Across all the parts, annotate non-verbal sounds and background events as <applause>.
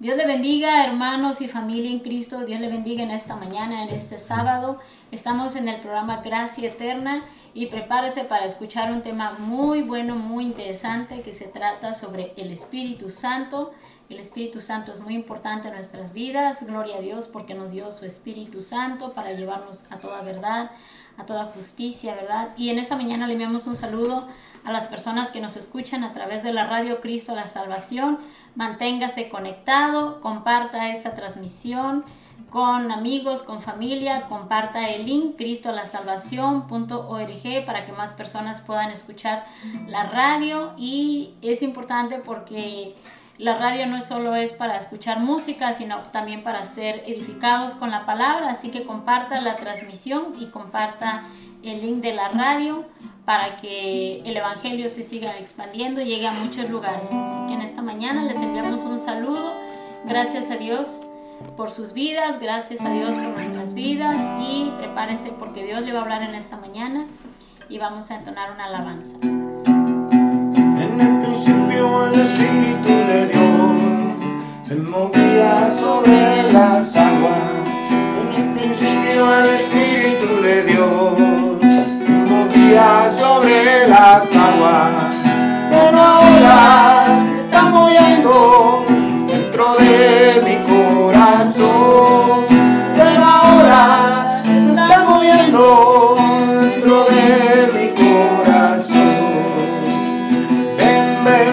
Dios le bendiga, hermanos y familia en Cristo. Dios le bendiga en esta mañana, en este sábado. Estamos en el programa Gracia Eterna y prepárese para escuchar un tema muy bueno, muy interesante que se trata sobre el Espíritu Santo. El Espíritu Santo es muy importante en nuestras vidas. Gloria a Dios porque nos dio su Espíritu Santo para llevarnos a toda verdad, a toda justicia, ¿verdad? Y en esta mañana le enviamos un saludo a las personas que nos escuchan a través de la radio Cristo la Salvación. Manténgase conectado, comparta esa transmisión con amigos, con familia, comparta el link cristolasalvación.org para que más personas puedan escuchar la radio y es importante porque la radio no solo es para escuchar música, sino también para ser edificados con la palabra, así que comparta la transmisión y comparta el link de la radio para que el Evangelio se siga expandiendo y llegue a muchos lugares. Así que en esta mañana les enviamos un saludo. Gracias a Dios por sus vidas, gracias a Dios por nuestras vidas y prepárese porque Dios le va a hablar en esta mañana y vamos a entonar una alabanza. En el principio el Espíritu de Dios se movía sobre las aguas. En el principio el Espíritu de Dios se movía sobre las aguas. Pero ahora se está moviendo dentro de mi corazón.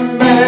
remember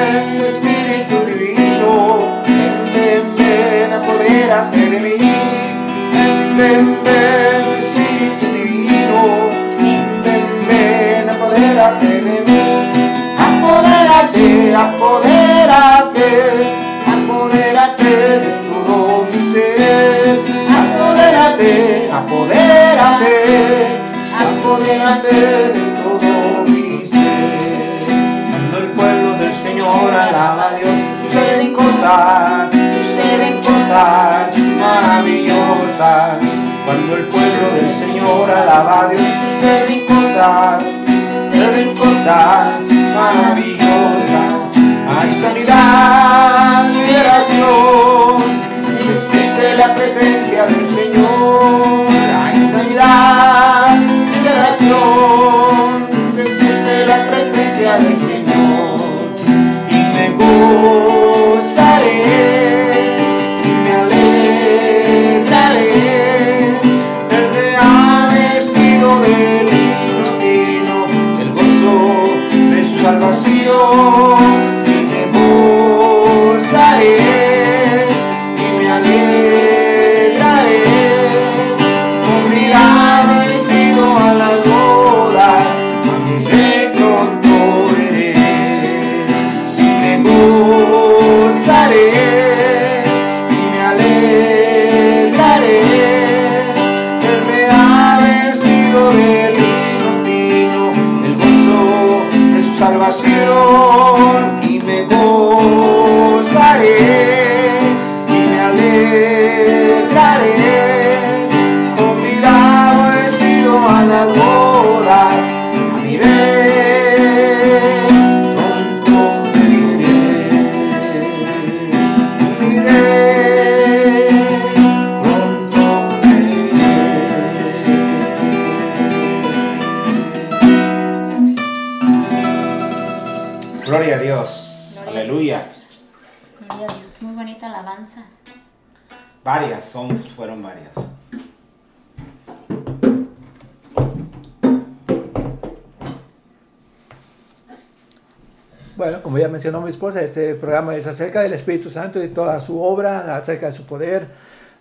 como ya mencionó mi esposa, este programa es acerca del Espíritu Santo y toda su obra, acerca de su poder,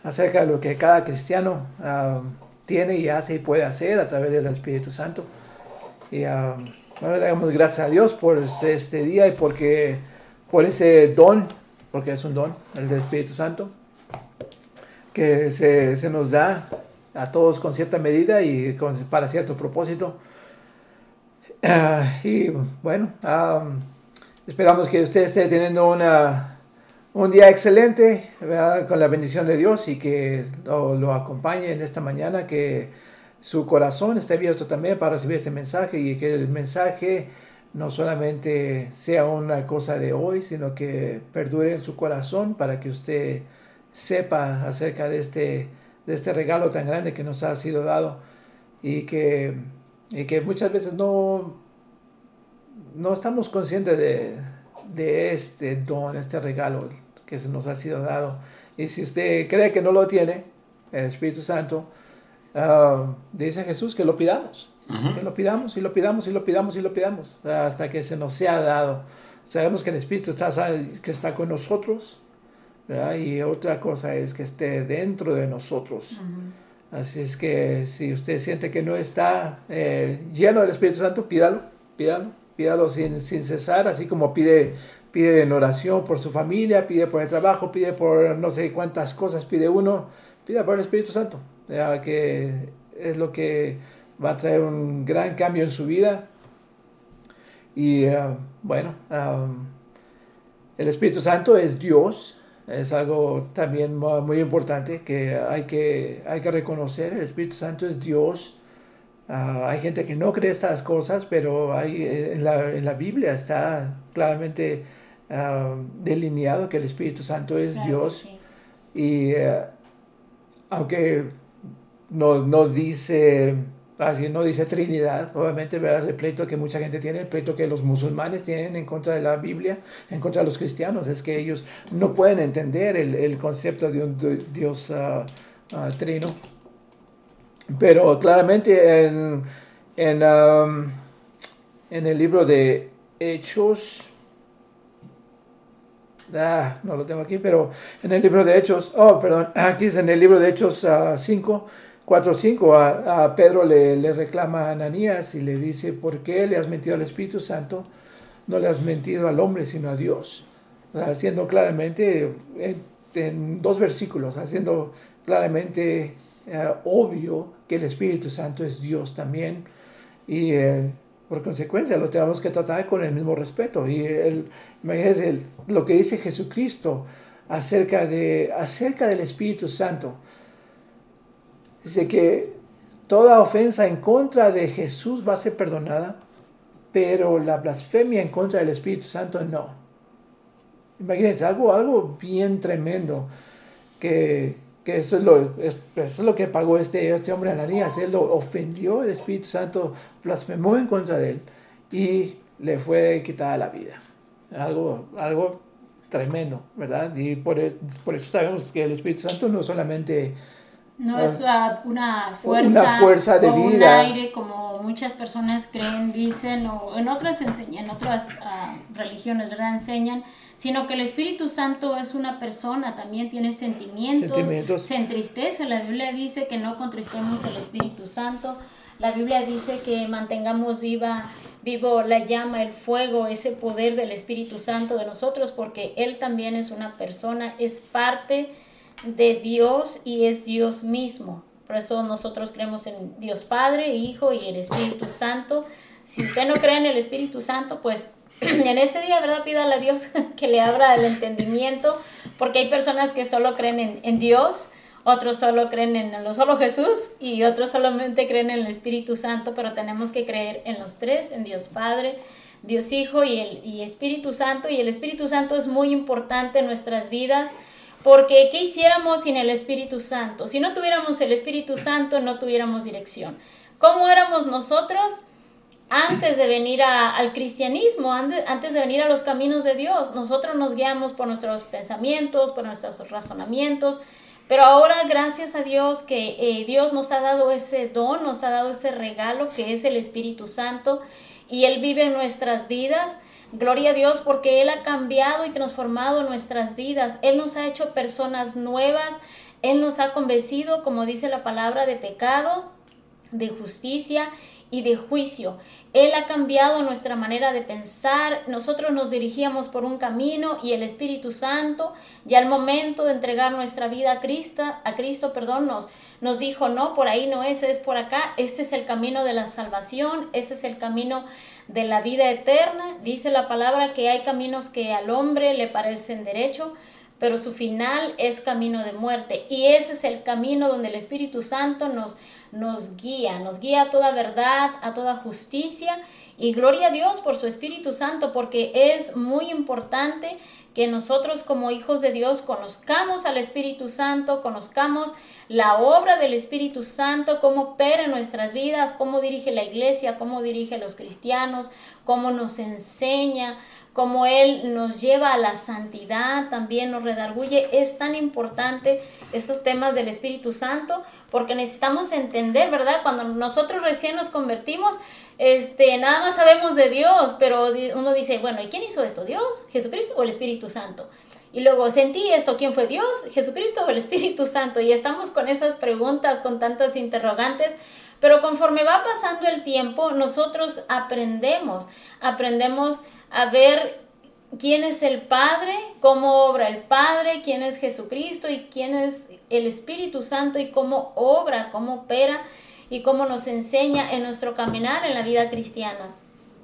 acerca de lo que cada cristiano ah, tiene y hace y puede hacer a través del Espíritu Santo. Y ah, bueno, le damos gracias a Dios por este día y porque, por ese don, porque es un don, el del Espíritu Santo, que se, se nos da a todos con cierta medida y para cierto propósito. Ah, y bueno, esperamos que usted esté teniendo una, un día excelente ¿verdad? con la bendición de Dios y que lo, acompañe en esta mañana, que su corazón esté abierto también para recibir ese mensaje y que el mensaje no solamente sea una cosa de hoy, sino que perdure en su corazón para que usted sepa acerca de este, de este regalo tan grande que nos ha sido dado y que, y que muchas veces no, no estamos conscientes de, de este don, este regalo que se nos ha sido dado. Y si usted cree que no lo tiene, el Espíritu Santo, ah, dice Jesús que lo pidamos. Que lo pidamos y lo pidamos y lo pidamos y lo pidamos hasta que se nos sea dado. Sabemos que el Espíritu está, que está con nosotros y otra cosa es que esté dentro de nosotros. Así es que si usted siente que no está eh, lleno del Espíritu Santo, pídalo, pídalo, pídalo sin, sin cesar, así como pide, pide en oración por su familia, pide por el trabajo, pide por no sé cuántas cosas pide uno, pida por el Espíritu Santo, que es lo que va a traer un gran cambio en su vida. Y eh, bueno, el Espíritu Santo es Dios, es algo también muy importante que hay que, hay que reconocer. El Espíritu Santo es Dios. Ah, hay gente que no cree estas cosas, pero hay, en, la, en la Biblia está claramente ah, delineado que el Espíritu Santo es Dios. Y eh, aunque no, no dice Así no dice Trinidad, obviamente, ¿verdad? El pleito que mucha gente tiene, el pleito que los musulmanes tienen en contra de la Biblia, en contra de los cristianos, es que ellos no pueden entender el, el concepto de un Dios trino. Pero claramente en, en, um, en, el libro de Hechos, ah, no lo tengo aquí, pero en el libro de Hechos, oh, perdón, <clears throat> aquí es en el libro de Hechos 5. Uh, 4.5 a, Pedro le, le, reclama a Ananías y le dice, ¿por qué le has mentido al Espíritu Santo? No le has mentido al hombre, sino a Dios. Haciendo claramente, en, dos versículos, haciendo claramente eh, obvio que el Espíritu Santo es Dios también. Y eh, por consecuencia lo tenemos que tratar con el mismo respeto. Y el, imagínense lo que dice Jesucristo acerca, de, acerca del Espíritu Santo Dice que toda ofensa en contra de Jesús va a ser perdonada, pero la blasfemia en contra del Espíritu Santo no. Imagínense, algo, algo bien tremendo, que, que eso, es lo, es lo que pagó este, este hombre Ananías. Él lo ofendió, el Espíritu Santo blasfemó en contra de él y le fue quitada la vida. Algo, algo tremendo, ¿verdad? Y por, por eso sabemos que el Espíritu Santo no solamente no es ah, una fuerza, fuerza de o vida. un aire como muchas personas creen, dicen, o en otras enseñan, en otras uh, religiones ¿verdad? enseñan, sino que el Espíritu Santo es una persona, también tiene sentimientos, sentimientos, se entristece. La Biblia dice que no contristemos el Espíritu Santo. La Biblia dice que mantengamos viva, vivo la llama, el fuego, ese poder del Espíritu Santo de nosotros, porque Él también es una persona, es parte de Dios y es Dios mismo. Por eso nosotros creemos en Dios Padre, Hijo y el Espíritu Santo. Si usted no cree en el Espíritu Santo, pues <clears throat> en este día, ¿verdad? Pídale a Dios <laughs> que le abra el entendimiento, porque hay personas que solo creen en, Dios, otros solo creen en lo solo Jesús y otros solamente creen en el Espíritu Santo, pero tenemos que creer en los tres, en Dios Padre, Dios Hijo y el y Espíritu Santo. Y el Espíritu Santo es muy importante en nuestras vidas porque ¿qué hiciéramos sin el Espíritu Santo? Si no tuviéramos el Espíritu Santo, no tuviéramos dirección. ¿Cómo éramos nosotros antes de venir al cristianismo, antes de venir a los caminos de Dios? Nosotros nos guiamos por nuestros pensamientos, por nuestros razonamientos, pero ahora gracias a Dios que eh, Dios nos ha dado ese don, nos ha dado ese regalo que es el Espíritu Santo y Él vive en nuestras vidas. Gloria a Dios porque Él ha cambiado y transformado nuestras vidas. Él nos ha hecho personas nuevas. Él nos ha convencido, como dice la palabra, de pecado, de justicia y de juicio. Él ha cambiado nuestra manera de pensar. Nosotros nos dirigíamos por un camino y el Espíritu Santo, ya al momento de entregar nuestra vida a Cristo, a Cristo, perdón, nos, nos dijo, no, por ahí no es, es por acá. Este es el camino de la salvación, este es el camino de la vida eterna. Dice la palabra que hay caminos que al hombre le parecen derecho, pero su final es camino de muerte. Y ese es el camino donde el Espíritu Santo nos, nos guía, nos guía a toda verdad, a toda justicia. Y gloria a Dios por su Espíritu Santo, porque es muy importante que nosotros como hijos de Dios conozcamos al Espíritu Santo, conozcamos la obra del Espíritu Santo, cómo opera en nuestras vidas, cómo dirige la iglesia, cómo dirige los cristianos, cómo nos enseña, cómo Él nos lleva a la santidad, también nos redarguye. Es tan importante estos temas del Espíritu Santo porque necesitamos entender, ¿verdad? Cuando nosotros recién nos convertimos, este, nada más sabemos de Dios, pero uno dice, bueno, ¿y quién hizo esto? ¿Dios, Jesucristo o el Espíritu Santo? Y luego sentí esto, ¿quién fue Dios, Jesucristo o el Espíritu Santo? Y estamos con esas preguntas, con tantas interrogantes, pero conforme va pasando el tiempo, nosotros aprendemos, aprendemos a ver quién es el Padre, cómo obra el Padre, quién es Jesucristo y quién es el Espíritu Santo y cómo obra, cómo opera y cómo nos enseña en nuestro caminar en la vida cristiana.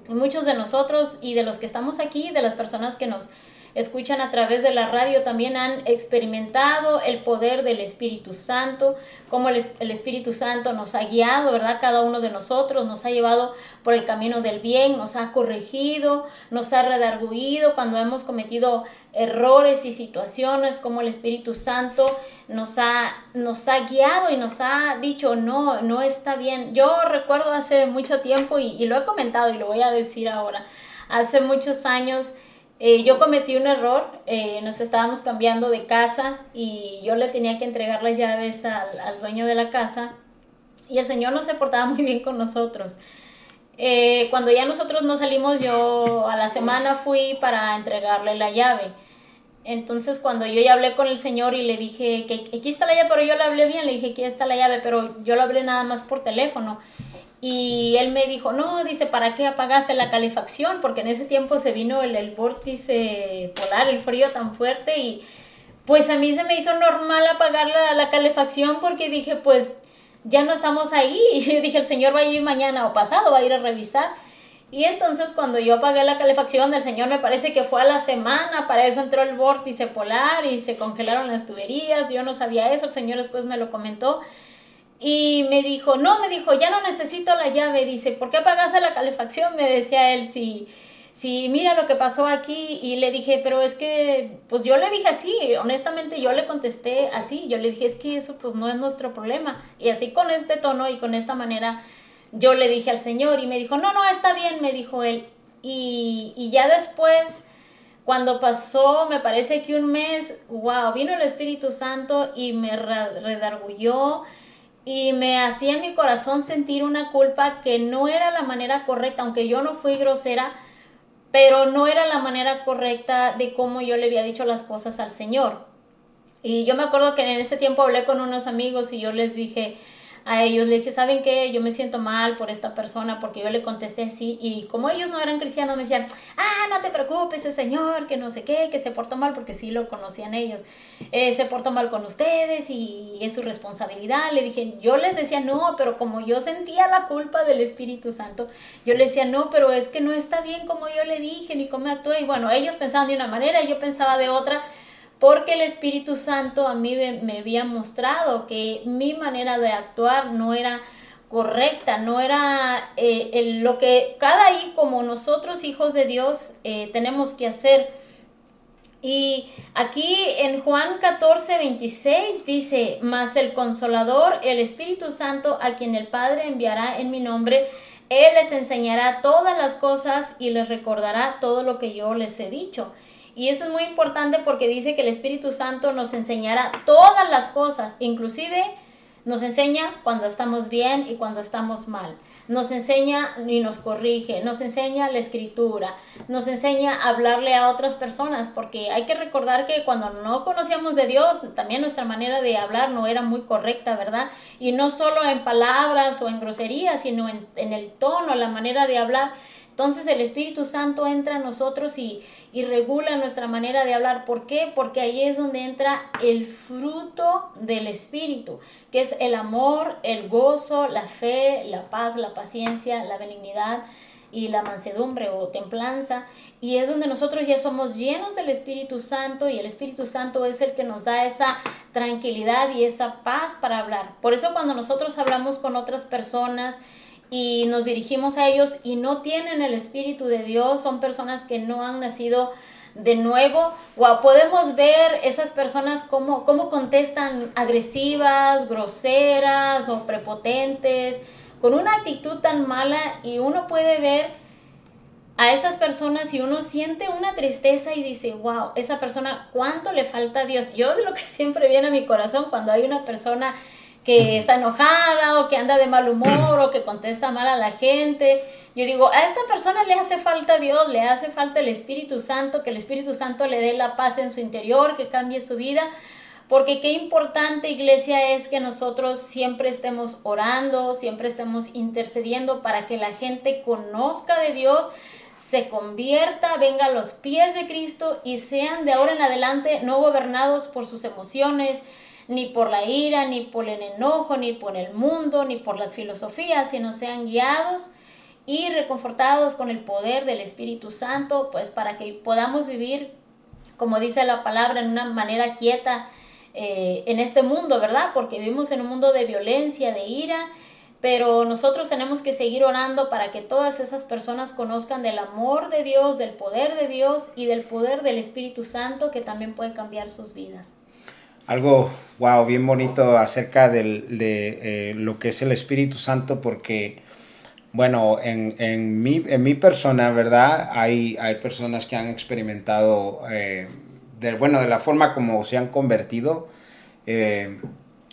Y muchos de nosotros y de los que estamos aquí, de las personas que nos escuchan a través de la radio también han experimentado el poder del Espíritu Santo, cómo el, Espíritu Santo nos ha guiado, ¿verdad? Cada uno de nosotros nos ha llevado por el camino del bien, nos ha corregido, nos ha redarguido cuando hemos cometido errores y situaciones, como el Espíritu Santo nos ha, nos ha guiado y nos ha dicho, no, no está bien. Yo recuerdo hace mucho tiempo y, y lo he comentado y lo voy a decir ahora, hace muchos años, eh, yo cometí un error, eh, nos estábamos cambiando de casa y yo le tenía que entregar las llaves al, dueño de la casa y el señor no se portaba muy bien con nosotros. Eh, cuando ya nosotros nos salimos, yo a la semana fui para entregarle la llave. Entonces cuando yo ya hablé con el señor y le dije que aquí está la llave, pero yo le hablé bien, le dije aquí está la llave, pero yo lo hablé nada más por teléfono. Y él me dijo, no, dice, ¿para qué apagase la calefacción? Porque en ese tiempo se vino el, el vórtice polar, el frío tan fuerte y pues a mí se me hizo normal apagar la, la calefacción porque dije, pues ya no estamos ahí. <laughs> Y dije, el Señor va a ir mañana o pasado, va a ir a revisar. Y entonces cuando yo apagué la calefacción, el Señor me parece que fue a la semana, para eso entró el vórtice polar y se congelaron las tuberías, yo no sabía eso, el Señor después me lo comentó. Y me dijo, no, me dijo, ya no necesito la llave. Dice, ¿por qué apagaste la calefacción? Me decía él, si, si mira lo que pasó aquí. Y le dije, pero es que, pues yo le dije así, honestamente yo le contesté así. Yo le dije, es que eso pues no es nuestro problema. Y así con este tono y con esta manera, yo le dije al Señor y me dijo, no, no, está bien, me dijo él. Y, y ya después, cuando pasó, me parece que un mes, wow, vino el Espíritu Santo y me redargulló y me hacía en mi corazón sentir una culpa que no era la manera correcta, aunque yo no fui grosera, pero no era la manera correcta de cómo yo le había dicho las cosas al Señor. Y yo me acuerdo que en ese tiempo hablé con unos amigos y yo les dije, a ellos. Le dije, ¿saben qué? Yo me siento mal por esta persona porque yo le contesté así y como ellos no eran cristianos me decían, ah, no te preocupes, ese señor, que no sé qué, que se portó mal porque sí lo conocían ellos. Eh, se portó mal con ustedes y es su responsabilidad. Le dije, yo les decía, no, pero como yo sentía la culpa del Espíritu Santo, yo les decía, no, pero es que no está bien como yo le dije ni cómo actué. Y bueno, ellos pensaban de una manera yo pensaba de otra porque el Espíritu Santo a mí me, había mostrado que mi manera de actuar no era correcta, no era eh, lo que cada hijo, como nosotros hijos de Dios, eh, tenemos que hacer. Y aquí en Juan 14, 26 dice, mas el consolador, el Espíritu Santo, a quien el Padre enviará en mi nombre, Él les enseñará todas las cosas y les recordará todo lo que yo les he dicho. Y eso es muy importante porque dice que el Espíritu Santo nos enseñará todas las cosas, inclusive nos enseña cuando estamos bien y cuando estamos mal. Nos enseña y nos corrige, nos enseña la escritura, nos enseña a hablarle a otras personas, porque hay que recordar que cuando no conocíamos de Dios, también nuestra manera de hablar no era muy correcta, ¿verdad? Y no solo en palabras o en groserías, sino en, en el tono, la manera de hablar. Entonces el Espíritu Santo entra a nosotros y, regula nuestra manera de hablar. ¿Por qué? Porque ahí es donde entra el fruto del Espíritu, que es el amor, el gozo, la fe, la paz, la paciencia, la benignidad, y la mansedumbre o templanza. Y es donde nosotros ya somos llenos del Espíritu Santo y el Espíritu Santo es el que nos da esa tranquilidad y esa paz para hablar. Por eso cuando nosotros hablamos con otras personas, y nos dirigimos a ellos y no tienen el Espíritu de Dios, son personas que no han nacido de nuevo, o podemos ver esas personas cómo, cómo contestan agresivas, groseras o prepotentes, con una actitud tan mala y uno puede ver a esas personas y uno siente una tristeza y dice, wow, esa persona, ¿cuánto le falta a Dios? Yo es lo que <laughs> siempre viene a mi corazón cuando hay una persona que está enojada o que anda de mal humor o que contesta mal a la gente. Yo digo, a esta persona le hace falta Dios, le hace falta el Espíritu Santo, que el Espíritu Santo le dé la paz en su interior, que cambie su vida. Porque qué importante, iglesia, es que nosotros siempre estemos orando, siempre estemos intercediendo para que la gente conozca de Dios, se convierta, venga a los pies de Cristo y sean de ahora en adelante no gobernados por sus emociones, ni por la ira, ni por el enojo, ni por el mundo, ni por las filosofías, sino sean guiados y reconfortados con el poder del Espíritu Santo, pues para que podamos vivir, como dice la palabra, en una manera quieta eh, en este mundo, ¿verdad? Porque vivimos en un mundo de violencia, de ira, pero nosotros tenemos que seguir orando para que todas esas personas conozcan del amor de Dios, del poder de Dios y del poder del Espíritu Santo que también puede cambiar sus vidas algo, wow, bien bonito acerca de eh, lo que es el Espíritu Santo, porque, bueno, en, en, mi, en mi persona, ¿verdad? Hay, hay personas que han experimentado, eh, de, bueno, de la forma como se han convertido. Eh,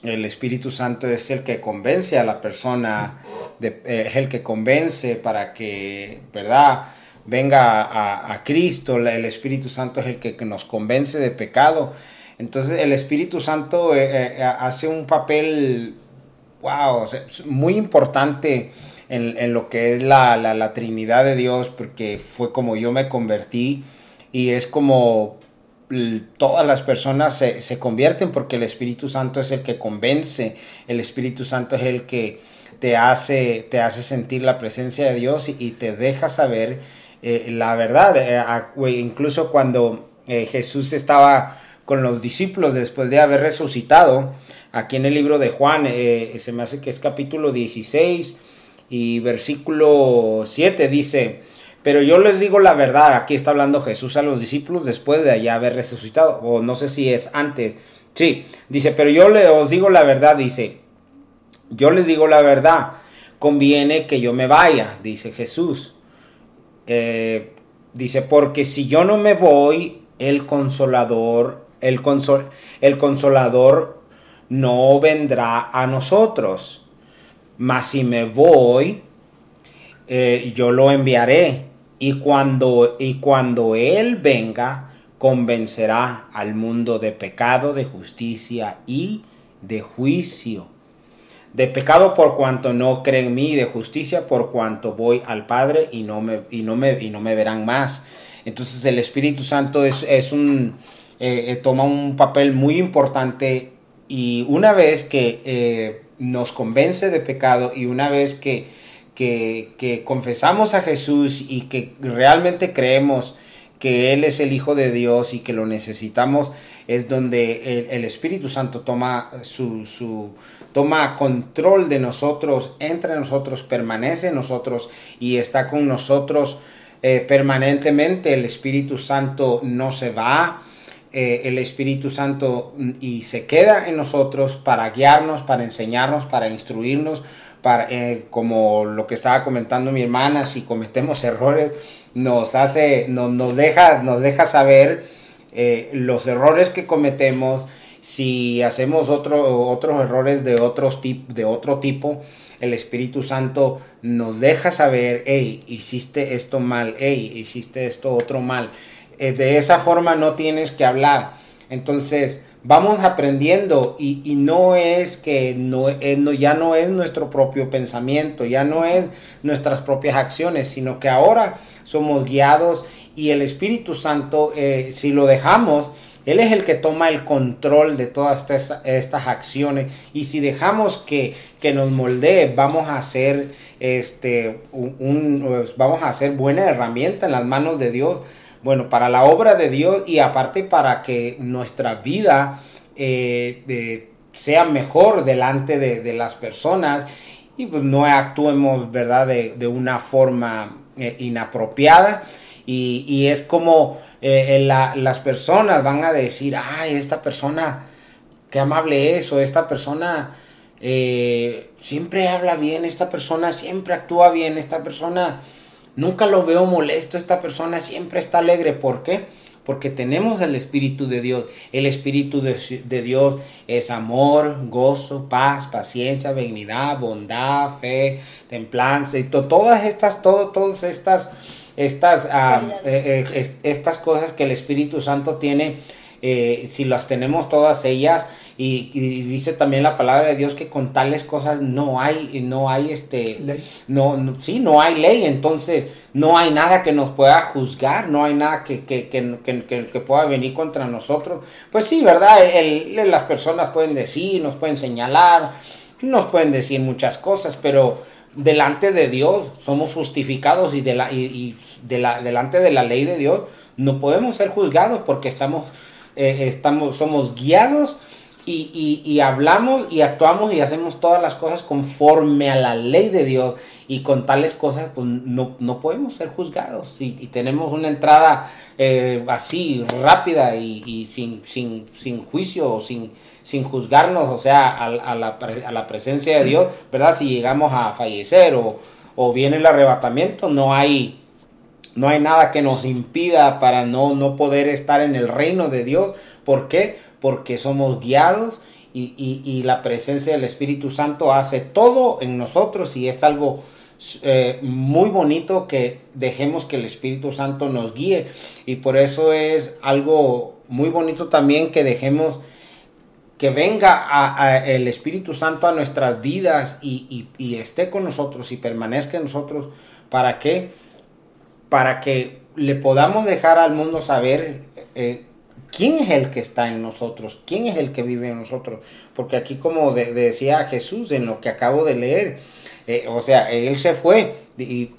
el Espíritu Santo es el que convence a la persona, es el que convence para que, ¿verdad? Venga a, Cristo, el Espíritu Santo es el que nos convence de pecado entonces el Espíritu Santo eh, eh, eh, hace un papel, wow, muy importante en, lo que es la, Trinidad de Dios, porque fue como yo me convertí y es como todas las personas se, convierten porque el Espíritu Santo es el que convence, el Espíritu Santo es el que te hace, te hace sentir la presencia de Dios y, te deja saber la verdad. incluso cuando Jesús estaba con los discípulos después de haber resucitado. Aquí en el libro de Juan, eh, se me hace que es capítulo 16 y versículo 7 dice, pero yo les digo la verdad, aquí está hablando Jesús a los discípulos después de haber resucitado, o no sé si es antes. Sí, dice, pero yo les os digo la verdad, dice, yo les digo la verdad, conviene que yo me vaya, dice Jesús. Eh, dice, porque si yo no me voy, el consolador el, el consolador no vendrá a nosotros. Mas si me voy, eh, yo lo enviaré. Y cuando, y cuando Él venga, convencerá al mundo de pecado, de justicia y de juicio. De pecado por cuanto no creen en mí, de justicia por cuanto voy al Padre y no me, y no me, y no me verán más. Entonces el Espíritu Santo es, es un, eh, eh, toma un papel muy importante y una vez que eh, nos convence de pecado y una vez que, que, confesamos a Jesús y que realmente creemos que Él es el Hijo de Dios y que lo necesitamos, es donde el, Espíritu Santo toma, su, toma control de nosotros, entra en nosotros, permanece en nosotros y está con nosotros permanentemente. El Espíritu Santo no se va, eh, el Espíritu Santo y se queda en nosotros para guiarnos, para enseñarnos, para instruirnos, para, eh, como lo que estaba comentando mi hermana, si cometemos errores, nos hace, nos, deja, nos deja saber eh, los errores que cometemos, si hacemos otro, otros errores de, otros de otro tipo, el Espíritu Santo nos deja saber, hey, hiciste esto mal, hey, hiciste esto otro mal. Eh, de esa forma no tienes que hablar. Entonces, vamos aprendiendo y, no es que no, eh, no, ya no es nuestro propio pensamiento, ya no es nuestras propias acciones, sino que ahora somos guiados y el Espíritu Santo, eh, si lo dejamos, Él es el que toma el control de todas estas, estas acciones. Y si dejamos que, que nos moldee, vamos a hacer este, un, pues, vamos a hacer buena herramienta en las manos de Dios. Bueno, para la obra de Dios y aparte para que nuestra vida eh, sea mejor delante de, las personas y pues no actuemos, ¿verdad?, de, una forma eh, inapropiada. Y, es como eh, las personas van a decir, ay, esta persona, qué amable es, o esta persona eh, siempre habla bien, esta persona siempre actúa bien, esta persona nunca lo veo molesto, esta persona siempre está alegre. ¿Por qué? Porque tenemos el Espíritu de Dios. El Espíritu de, Dios es amor, gozo, paz, paciencia, benignidad, bondad, fe, templanza y todas estas, todo, todas estas, estas, ah, eh, eh, estas cosas que el Espíritu Santo tiene. Si las tenemos todas ellas, y, dice también la palabra de Dios que con tales cosas no hay, no hay este, No, sí, no hay ley, entonces no hay nada que nos pueda juzgar, no hay nada que, que, que, que pueda venir contra nosotros. Pues sí, ¿verdad? las personas pueden decir, nos pueden señalar, nos pueden decir muchas cosas, pero delante de Dios somos justificados y, de la, y, de la, delante de la ley de Dios no podemos ser juzgados porque estamos, eh, estamos, somos guiados y, hablamos y actuamos y hacemos todas las cosas conforme a la ley de Dios y con tales cosas pues no, podemos ser juzgados y, tenemos una entrada eh, así rápida y, sin, sin, sin, juicio o sin, sin juzgarnos, o sea, a, la, a, la, presencia de Dios, ¿verdad? Si llegamos a fallecer o, o viene el arrebatamiento, no hay, no hay nada que nos impida para no, no poder estar en el reino de Dios. ¿Por qué? porque somos guiados y, la presencia del Espíritu Santo hace todo en nosotros y es algo eh, muy bonito que dejemos que el Espíritu Santo nos guíe y por eso es algo muy bonito también que dejemos que venga el Espíritu Santo a nuestras vidas y, esté con nosotros y permanezca en nosotros para que para que le podamos dejar al mundo saber eh, ¿Quién es el que está en nosotros? ¿Quién es el que vive en nosotros? Porque aquí como decía Jesús en lo que acabo de leer, eh, o sea, él se fue,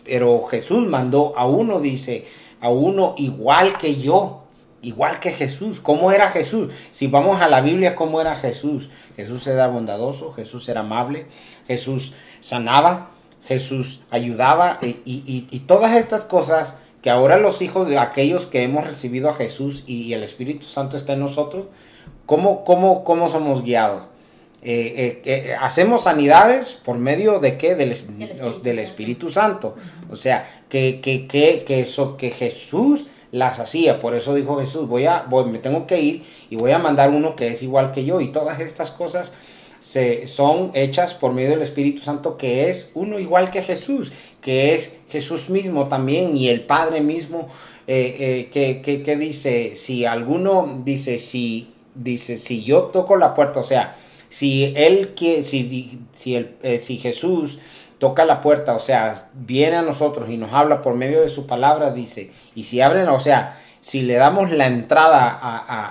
pero Jesús mandó a uno, dice, a uno igual que yo, igual que Jesús. ¿Cómo era Jesús? Si vamos a la Biblia, ¿cómo era Jesús? Jesús era bondadoso, Jesús era amable, Jesús sanaba, Jesús ayudaba y todas estas cosas que ahora los hijos de aquellos que hemos recibido a Jesús y el Espíritu Santo está en nosotros, ¿cómo, cómo, cómo somos guiados? Eh, eh, eh, hacemos sanidades por medio de qué? Del, Espíritu, del Espíritu Santo. O sea, que, que, que, que, eso que Jesús las hacía. Por eso dijo Jesús, voy a, voy, me tengo que ir y voy a mandar uno que es igual que yo. Y todas estas cosas se, son hechas por medio del Espíritu Santo, que es uno igual que Jesús, que es Jesús mismo también y el Padre mismo, eh, eh, que, dice, si alguno dice, si, dice, si yo toco la puerta, o sea, si él quiere, si, si, eh, si Jesús toca la puerta, o sea, viene a nosotros y nos habla por medio de su palabra, dice, y si abren, o sea, si le damos la entrada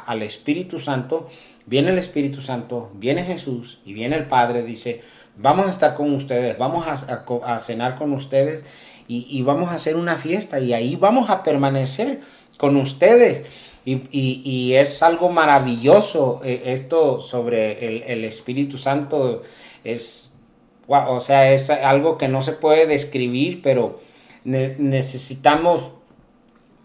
al Espíritu Santo, viene el Espíritu Santo, viene Jesús y viene el Padre, dice, vamos a estar con ustedes, vamos a, cenar con ustedes y, vamos a hacer una fiesta y ahí vamos a permanecer con ustedes. Y, es algo maravilloso eh, esto sobre el, Espíritu Santo. Es, o sea, es algo que no se puede describir, pero necesitamos,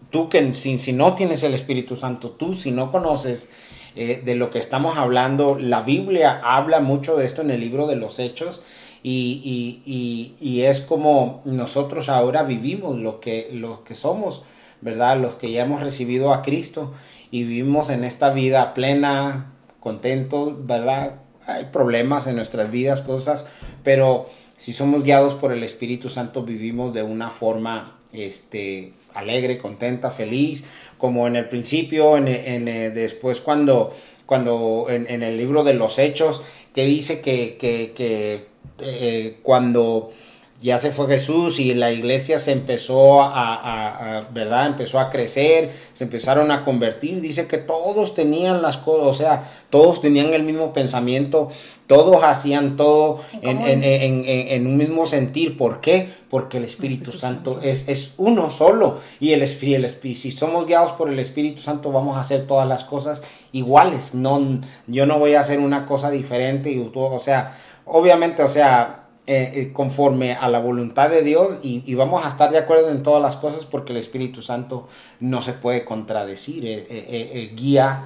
tú que si no tienes el Espíritu Santo, tú si no conoces eh, de lo que estamos hablando. La Biblia habla mucho de esto en el libro de los Hechos y, es como nosotros ahora vivimos lo que, que somos, ¿verdad? Los que ya hemos recibido a Cristo y vivimos en esta vida plena, contentos, ¿verdad? Hay problemas en nuestras vidas, cosas, pero si somos guiados por el Espíritu Santo vivimos de una forma este, alegre, contenta, feliz, como en el principio, en, en, después cuando, cuando en, el libro de los hechos, que dice que, que, que eh, cuando ya se fue Jesús y la iglesia se empezó a, ¿verdad? Empezó a crecer, se empezaron a convertir. Dice que todos tenían las cosas, o sea, todos tenían el mismo pensamiento, todos hacían todo en, un mismo sentir. ¿Por qué? Porque el Espíritu Santo es, es uno solo. Y el, el, si somos guiados por el Espíritu Santo, vamos a hacer todas las cosas iguales. No, yo no voy a hacer una cosa diferente. Y, o sea, obviamente, o sea, eh, eh, conforme a la voluntad de Dios y, vamos a estar de acuerdo en todas las cosas porque el Espíritu Santo no se puede contradecir, eh, guía.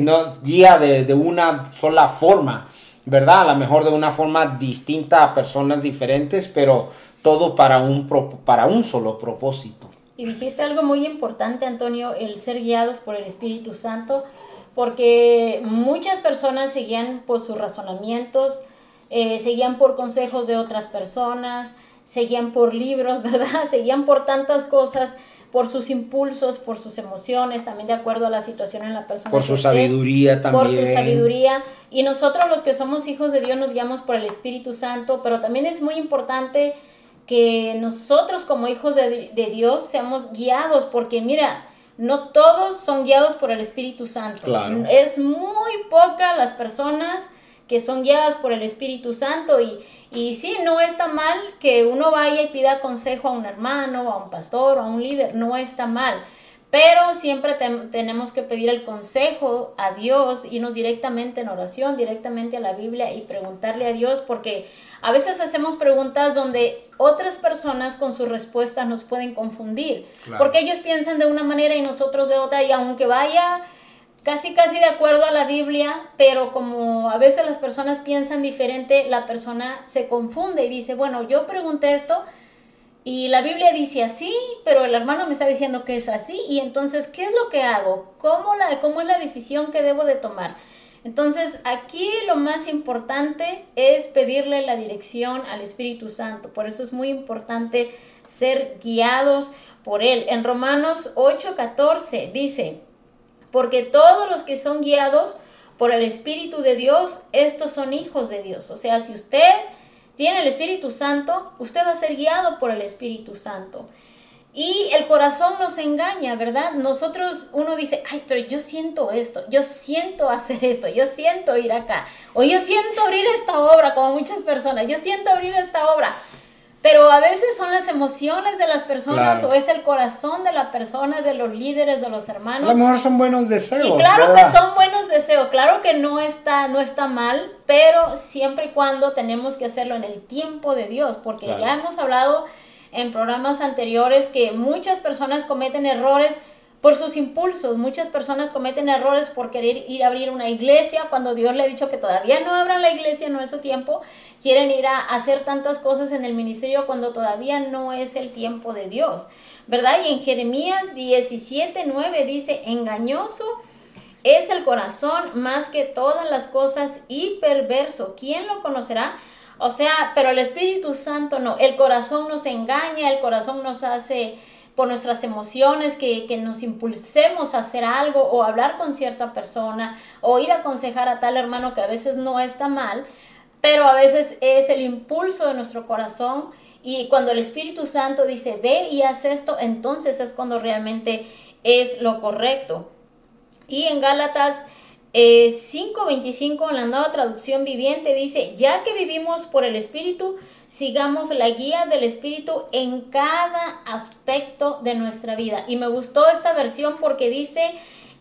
no, guía de, de, una sola forma, ¿verdad? A lo mejor de una forma distinta a personas diferentes, pero todo para un, para un solo propósito. Y dijiste algo muy importante, Antonio, el ser guiados por el Espíritu Santo, porque muchas personas seguían por sus razonamientos, eh, seguían por consejos de otras personas, seguían por libros, <laughs> ¿verdad? Seguían por tantas cosas, por sus impulsos, por sus emociones, también de acuerdo a la situación en la persona. Por su sabiduría también. Por su sabiduría. Y nosotros los que somos hijos de Dios nos guiamos por el Espíritu Santo, pero también es muy importante que nosotros como hijos de, de Dios seamos guiados, porque mira, no todos son guiados por el Espíritu Santo. Claro. Es muy poca las personas que son guiadas por el Espíritu Santo. Y, y sí, no está mal que uno vaya y pida consejo a un hermano, a un pastor, a un líder, no está mal. Pero siempre tenemos que pedir el consejo a Dios, irnos directamente en oración, directamente a la Biblia y preguntarle a Dios, porque a veces hacemos preguntas donde otras personas con sus respuestas nos pueden confundir, porque ellos piensan de una manera y nosotros de otra, y aunque vaya casi casi de acuerdo a la Biblia, pero como a veces las personas piensan diferente, la persona se confunde y dice, bueno, yo pregunté esto y la Biblia dice así, pero el hermano me está diciendo que es así y entonces, ¿qué es lo que hago? ¿Cómo, la, cómo es la decisión que debo de tomar? Entonces, aquí lo más importante es pedirle la dirección al Espíritu Santo. Por eso es muy importante ser guiados por Él. En Romanos 8:14 dice, porque todos los que son guiados por el Espíritu de Dios, estos son hijos de Dios. O sea, si usted tiene el Espíritu Santo, usted va a ser guiado por el Espíritu Santo. Y el corazón nos engaña, ¿verdad? Nosotros, uno dice, ay, pero yo siento esto, yo siento hacer esto, yo siento ir acá, o yo siento abrir esta obra, como muchas personas, yo siento abrir esta obra. Pero a veces son las emociones de las personas o es el corazón de la persona, de los líderes, de los hermanos. A lo mejor son buenos deseos. Y claro que son buenos deseos, claro que no está, no está mal, pero siempre y cuando tenemos que hacerlo en el tiempo de Dios, porque ya hemos hablado en programas anteriores que muchas personas cometen errores por sus impulsos. Muchas personas cometen errores por querer ir a abrir una iglesia cuando Dios le ha dicho que todavía no abran la iglesia, no es su tiempo. Quieren ir a hacer tantas cosas en el ministerio cuando todavía no es el tiempo de Dios. ¿Verdad? Y en Jeremías 17, 9 dice, engañoso es el corazón más que todas las cosas y perverso. ¿Quién lo conocerá? O sea, pero el Espíritu Santo no, el corazón nos engaña, el corazón nos hace por nuestras emociones, que, nos impulsemos a hacer algo o hablar con cierta persona o ir a aconsejar a tal hermano que a veces no está mal, pero a veces es el impulso de nuestro corazón y cuando el Espíritu Santo dice, ve y haz esto, entonces es cuando realmente es lo correcto. Y en Gálatas 5.25 eh, en la nueva traducción viviente dice, ya que vivimos por el Espíritu, sigamos la guía del Espíritu en cada aspecto de nuestra vida. Y me gustó esta versión porque dice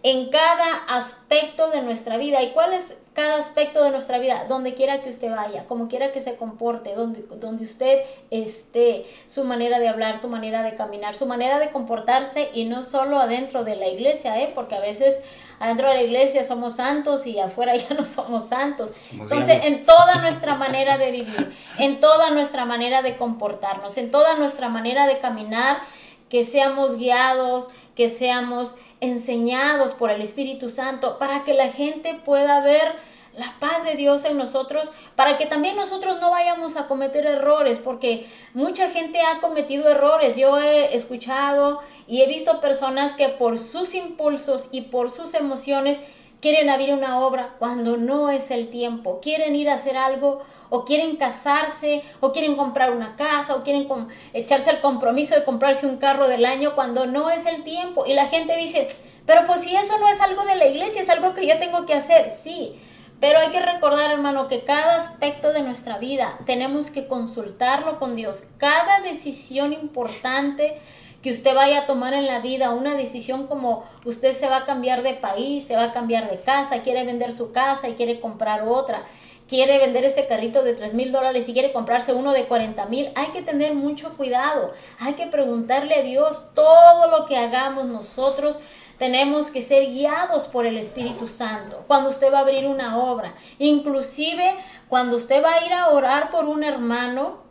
en cada aspecto de nuestra vida. ¿Y cuál es cada aspecto de nuestra vida? Donde quiera que usted vaya, como quiera que se comporte, donde, donde usted esté, su manera de hablar, su manera de caminar, su manera de comportarse y no solo adentro de la iglesia, ¿eh? porque a veces adentro de la iglesia somos santos y afuera <laughs> ya no somos santos. Entonces, en toda nuestra manera de vivir, en toda nuestra manera de comportarnos, en toda nuestra manera de caminar, que seamos guiados, que seamos enseñados por el Espíritu Santo, para que la gente pueda ver la paz de Dios en nosotros, para que también nosotros no vayamos a cometer errores, porque mucha gente ha cometido errores. Yo he escuchado y he visto personas que por sus impulsos y por sus emociones quieren abrir una obra cuando no es el tiempo, quieren ir a hacer algo o quieren casarse o quieren comprar una casa o quieren echarse al compromiso de comprarse un carro del año cuando no es el tiempo. Y la gente dice, pero pues si eso no es algo de la iglesia, es algo que yo tengo que hacer, sí. Pero hay que recordar, hermano, que cada aspecto de nuestra vida tenemos que consultarlo con Dios. Cada decisión importante que usted vaya a tomar en la vida, una decisión como usted se va a cambiar de país, se va a cambiar de casa, quiere vender su casa y quiere comprar otra, quiere vender ese carrito de 3 mil dólares y quiere comprarse uno de 40 mil, hay que tener mucho cuidado, hay que preguntarle a Dios todo lo que hagamos nosotros tenemos que ser guiados por el Espíritu Santo. Cuando usted va a abrir una obra, inclusive cuando usted va a ir a orar por un hermano,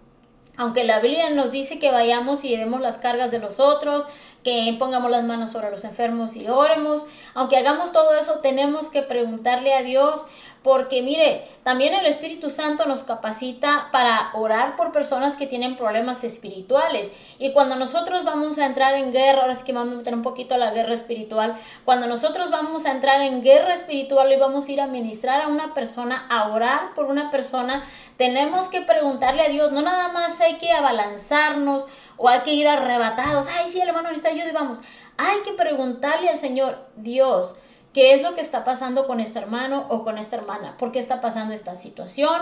aunque la Biblia nos dice que vayamos y llevemos las cargas de los otros, que pongamos las manos sobre los enfermos y oremos, aunque hagamos todo eso, tenemos que preguntarle a Dios porque mire, también el Espíritu Santo nos capacita para orar por personas que tienen problemas espirituales. Y cuando nosotros vamos a entrar en guerra, ahora sí que vamos a meter un poquito a la guerra espiritual, cuando nosotros vamos a entrar en guerra espiritual y vamos a ir a ministrar a una persona, a orar por una persona, tenemos que preguntarle a Dios, no nada más hay que abalanzarnos o hay que ir arrebatados, ay sí, hermano necesita ayuda y vamos. Hay que preguntarle al Señor, Dios, qué es lo que está pasando con este hermano o con esta hermana, por qué está pasando esta situación,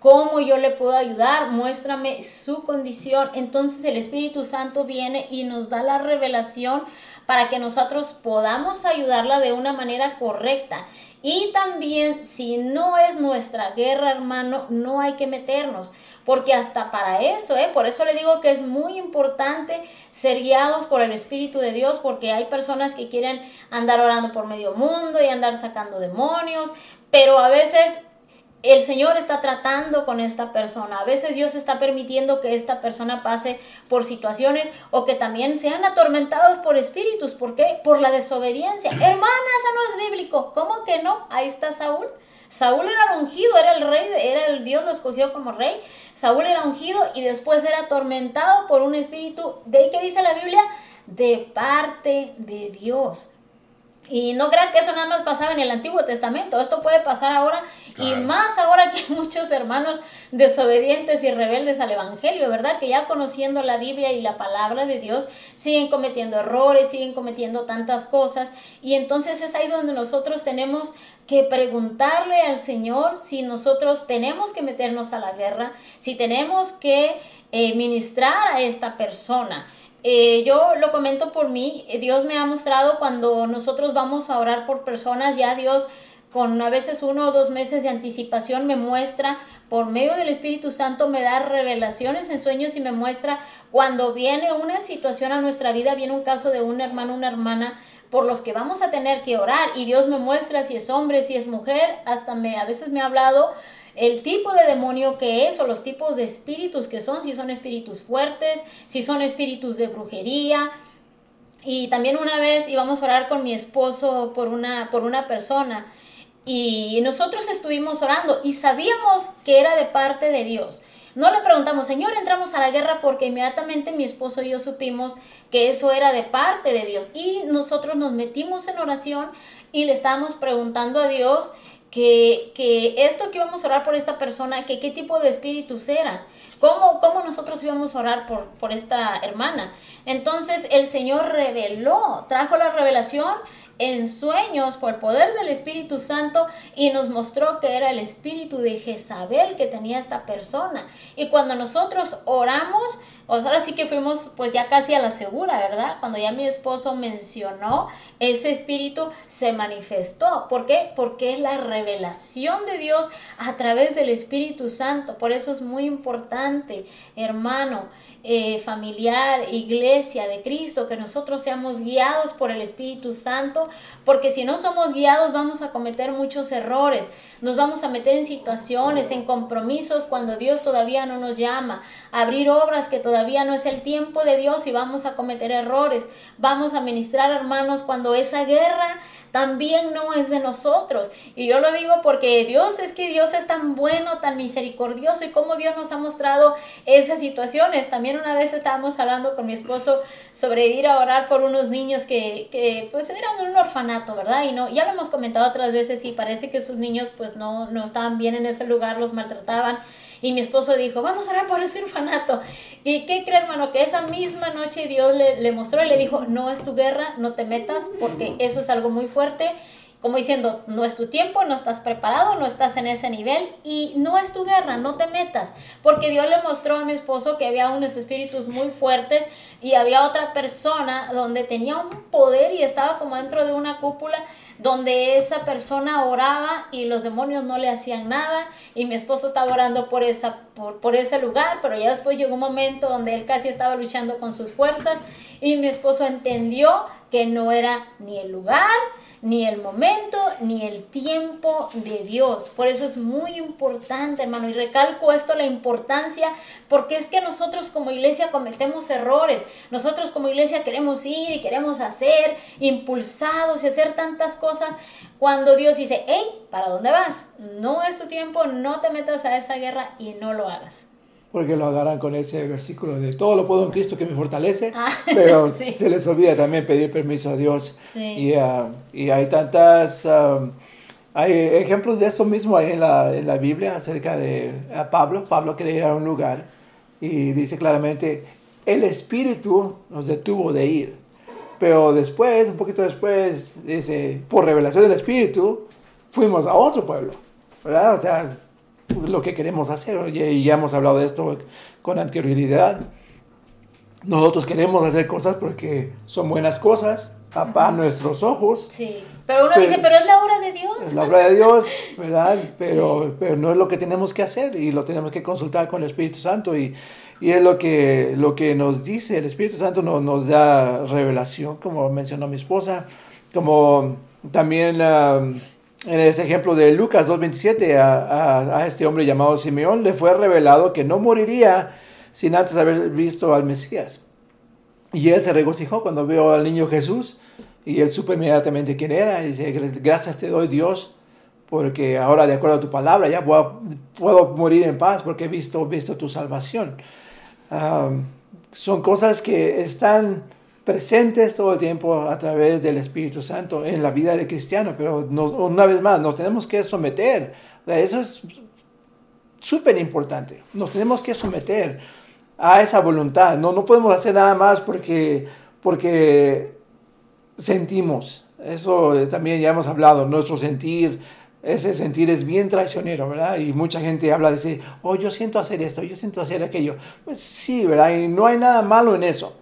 cómo yo le puedo ayudar, muéstrame su condición. Entonces el Espíritu Santo viene y nos da la revelación para que nosotros podamos ayudarla de una manera correcta. Y también si no es nuestra guerra, hermano, no hay que meternos porque hasta para eso, ¿eh? por eso le digo que es muy importante ser guiados por el Espíritu de Dios, porque hay personas que quieren andar orando por medio mundo y andar sacando demonios, pero a veces el Señor está tratando con esta persona. A veces Dios está permitiendo que esta persona pase por situaciones o que también sean atormentados por espíritus. ¿Por qué? Por la desobediencia. <clears throat> Hermana, eso no es bíblico. ¿Cómo que no? Ahí está Saúl. Saúl era ungido, era el rey, era el Dios lo escogió como rey. Saúl era ungido y después era atormentado por un espíritu, ¿de qué dice la Biblia? De parte de Dios. Y no crean que eso nada más pasaba en el Antiguo Testamento, esto puede pasar ahora y más ahora que muchos hermanos desobedientes y rebeldes al Evangelio, ¿verdad? Que ya conociendo la Biblia y la palabra de Dios siguen cometiendo errores, siguen cometiendo tantas cosas y entonces es ahí donde nosotros tenemos que preguntarle al Señor si nosotros tenemos que meternos a la guerra, si tenemos que eh, ministrar a esta persona. Eh, yo lo comento por mí, Dios me ha mostrado cuando nosotros vamos a orar por personas, ya Dios con a veces uno o dos meses de anticipación me muestra, por medio del Espíritu Santo me da revelaciones en sueños y me muestra cuando viene una situación a nuestra vida, viene un caso de un hermano, una hermana, por los que vamos a tener que orar. Y Dios me muestra si es hombre, si es mujer, hasta me a veces me ha hablado el tipo de demonio que es o los tipos de espíritus que son, si son espíritus fuertes, si son espíritus de brujería. Y también una vez íbamos a orar con mi esposo por una, por una persona y nosotros estuvimos orando y sabíamos que era de parte de Dios. No le preguntamos, Señor, entramos a la guerra porque inmediatamente mi esposo y yo supimos que eso era de parte de Dios. Y nosotros nos metimos en oración y le estábamos preguntando a Dios que, que, esto que íbamos a orar por esta persona, que qué tipo de espíritus eran, cómo, cómo nosotros íbamos a orar por, por esta hermana. Entonces el Señor reveló, trajo la revelación en sueños por el poder del Espíritu Santo y nos mostró que era el espíritu de Jezabel que tenía esta persona. Y cuando nosotros oramos, pues ahora sí que fuimos pues ya casi a la segura, ¿verdad? Cuando ya mi esposo mencionó, ese espíritu se manifestó. ¿Por qué? Porque es la revelación de Dios a través del Espíritu Santo. Por eso es muy importante, hermano, eh, familiar, iglesia de Cristo, que nosotros seamos guiados por el Espíritu Santo, porque si no somos guiados vamos a cometer muchos errores, nos vamos a meter en situaciones, en compromisos cuando Dios todavía no nos llama, abrir obras que todavía no es el tiempo de Dios y vamos a cometer errores, vamos a ministrar hermanos cuando esa guerra también no es de nosotros. Y yo lo digo porque Dios es que Dios es tan bueno, tan misericordioso y como Dios nos ha mostrado esas situaciones. También una vez estábamos hablando con mi esposo sobre ir a orar por unos niños que, que pues eran un orfanato, ¿verdad? Y no, ya lo hemos comentado otras veces y parece que sus niños pues no, no estaban bien en ese lugar, los maltrataban. Y mi esposo dijo, vamos a orar por ese orfanato. ¿Y qué cree, hermano? Que esa misma noche Dios le, le mostró y le dijo, no es tu guerra, no te metas, porque eso es algo muy fuerte como diciendo, no es tu tiempo, no estás preparado, no estás en ese nivel y no es tu guerra, no te metas, porque Dios le mostró a mi esposo que había unos espíritus muy fuertes y había otra persona donde tenía un poder y estaba como dentro de una cúpula donde esa persona oraba y los demonios no le hacían nada y mi esposo estaba orando por, esa, por, por ese lugar, pero ya después llegó un momento donde él casi estaba luchando con sus fuerzas y mi esposo entendió que no era ni el lugar, ni el momento, ni el tiempo de Dios. Por eso es muy importante, hermano, y recalco esto, la importancia, porque es que nosotros como iglesia cometemos errores. Nosotros como iglesia queremos ir y queremos hacer, impulsados y hacer tantas cosas, cuando Dios dice, hey, ¿para dónde vas? No es tu tiempo, no te metas a esa guerra y no lo hagas porque lo agarran con ese versículo de todo lo puedo en Cristo que me fortalece, ah, <laughs> pero se les olvida también pedir permiso a Dios. Y, uh, y, hay tantas, um, hay ejemplos de eso mismo ahí en la, en la Biblia acerca de Pablo. Pablo quería ir a un lugar y dice claramente, el Espíritu nos detuvo de ir. Pero después, un poquito después, dice, por revelación del Espíritu, fuimos a otro pueblo. ¿Verdad? O sea, lo que queremos hacer. Y ya hemos hablado de esto con anterioridad. Nosotros queremos hacer cosas porque son buenas cosas a, nuestros ojos. Sí, pero uno dice, pero es la obra de Dios. Es la obra de Dios, ¿verdad? Pero, pero no es lo que tenemos que hacer y lo tenemos que consultar con el Espíritu Santo y, y es lo que, lo que nos dice. El Espíritu Santo nos, nos da revelación, como mencionó mi esposa, como también... Um, en ese ejemplo de Lucas 2.27, a, este hombre llamado Simeón le fue revelado que no moriría sin antes haber visto al Mesías. Y él se regocijó cuando vio al niño Jesús y él supo inmediatamente quién era. Y dice, gracias te doy Dios, porque ahora de acuerdo a tu palabra ya puedo, puedo morir en paz porque he visto, visto tu salvación. son cosas que están presentes todo el tiempo a través del Espíritu Santo en la vida del cristiano, pero una vez más nos tenemos que someter. Eso es súper importante. Nos tenemos que someter a esa voluntad. No, no podemos hacer nada más porque, porque sentimos. Eso también ya hemos hablado. Nuestro sentir, ese sentir es bien traicionero, ¿verdad? Y mucha gente habla de decir, oh, yo siento hacer esto, yo siento hacer aquello. Pues sí, ¿verdad? Y no hay nada malo en eso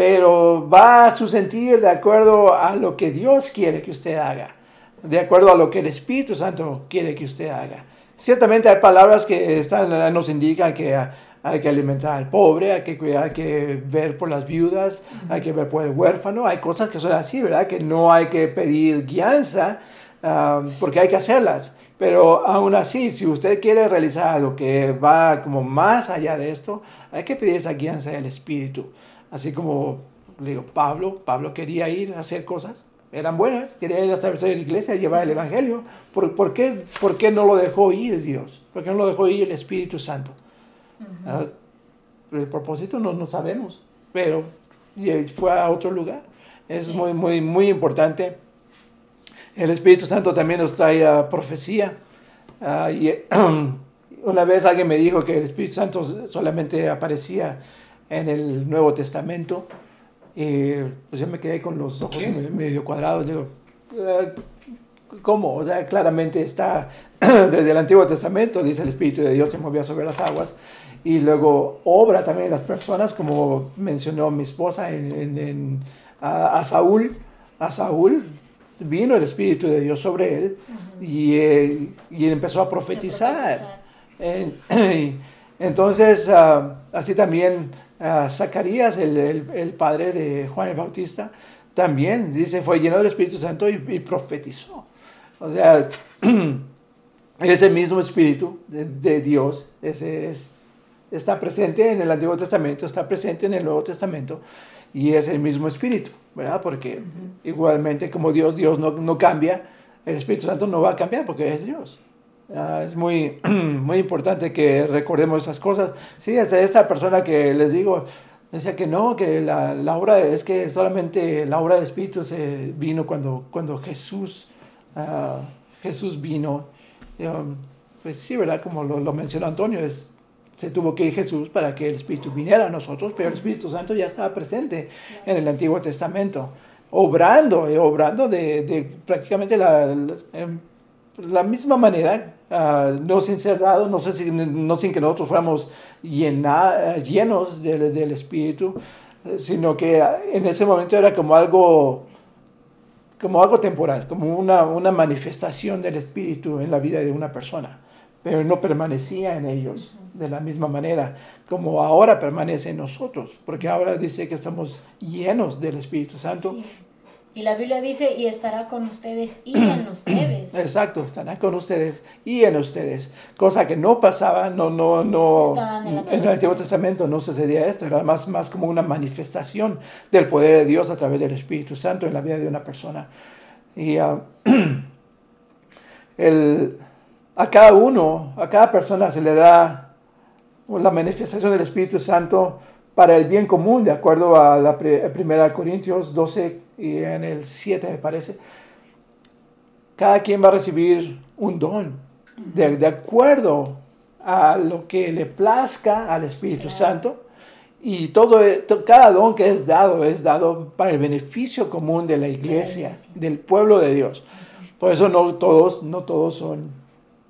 pero va a su sentir de acuerdo a lo que Dios quiere que usted haga, de acuerdo a lo que el Espíritu Santo quiere que usted haga. Ciertamente hay palabras que están, nos indican que hay que alimentar al pobre, hay que cuidar, hay que ver por las viudas, hay que ver por el huérfano, hay cosas que son así, ¿verdad? Que no hay que pedir guianza um, porque hay que hacerlas. Pero aún así, si usted quiere realizar algo que va como más allá de esto, hay que pedir esa guianza del Espíritu. Así como le digo, Pablo, Pablo quería ir a hacer cosas, eran buenas, quería ir a la iglesia, llevar el Evangelio. ¿Por, por, qué, ¿Por, qué, no lo dejó ir Dios? ¿Por qué no lo dejó ir el Espíritu Santo? Ah, el propósito no, no sabemos, pero fue a otro lugar. Es muy, muy, muy importante. El Espíritu Santo también nos trae a profecía. Ah, y, <clears throat> una vez alguien me dijo que el Espíritu Santo solamente aparecía en el Nuevo Testamento. Y pues yo me quedé con los ojos medio cuadrados. Digo, eh, ¿cómo? O sea, claramente está <clears throat> desde el Antiguo Testamento, dice el Espíritu de Dios se movía sobre las aguas. Y luego obra también en las personas, como mencionó mi esposa en, a, Saúl. A Saúl vino el Espíritu de Dios sobre él y, eh, y, empezó a profetizar. <clears throat> entonces, ah, así también Zacarías, el, el, padre de Juan el Bautista, también dice, fue lleno del Espíritu Santo y, profetizó. O sea, <clears throat> ese mismo Espíritu de, Dios ese es, está presente en el Antiguo Testamento, está presente en el Nuevo Testamento y es el mismo Espíritu. ¿verdad? Porque igualmente como Dios, Dios no, no cambia, el Espíritu Santo no va a cambiar porque es Dios. Ah, es muy, <clears throat> muy importante que recordemos esas cosas. Sí, hasta esta persona que les digo, decía que no, que la, la obra es que solamente la obra del Espíritu se vino cuando, cuando Jesús, ah, Jesús vino. Yo, pues sí, ¿verdad? Como lo, lo mencionó Antonio, es, se tuvo que ir Jesús para que el Espíritu viniera a nosotros, pero el Espíritu Santo ya estaba presente en el Antiguo Testamento, obrando, eh, obrando de, de prácticamente la, la, la misma manera, uh, no sin ser dado, no, sé si, no sin que nosotros fuéramos llena, llenos del, Espíritu, sino que en ese momento era como algo como algo temporal, como una, manifestación del Espíritu en la vida de una persona, pero no permanecía en ellos de la misma manera como ahora permanece en nosotros, porque ahora dice que estamos llenos del Espíritu Santo. Y la Biblia dice, y estará con ustedes y en <clears throat> ustedes. Exacto, estará con ustedes y en ustedes. Cosa que no pasaba, no, no, no. Estaban en el Antiguo en el Antiguo Testamento no sucedía esto, era más, más como una manifestación del poder de Dios a través del Espíritu Santo en la vida de una persona. Y uh, <clears throat> el, a cada uno, a cada persona se le da la manifestación del Espíritu Santo para el bien común, de acuerdo a la primera Corintios 12 y en el 7 me parece. Cada quien va a recibir un don de, de acuerdo a lo que le plazca al Espíritu Claro. Santo. Y todo, to- cada don que es dado es dado para el beneficio común de la iglesia, iglesia. del pueblo de Dios. Por eso no todos, no todos son,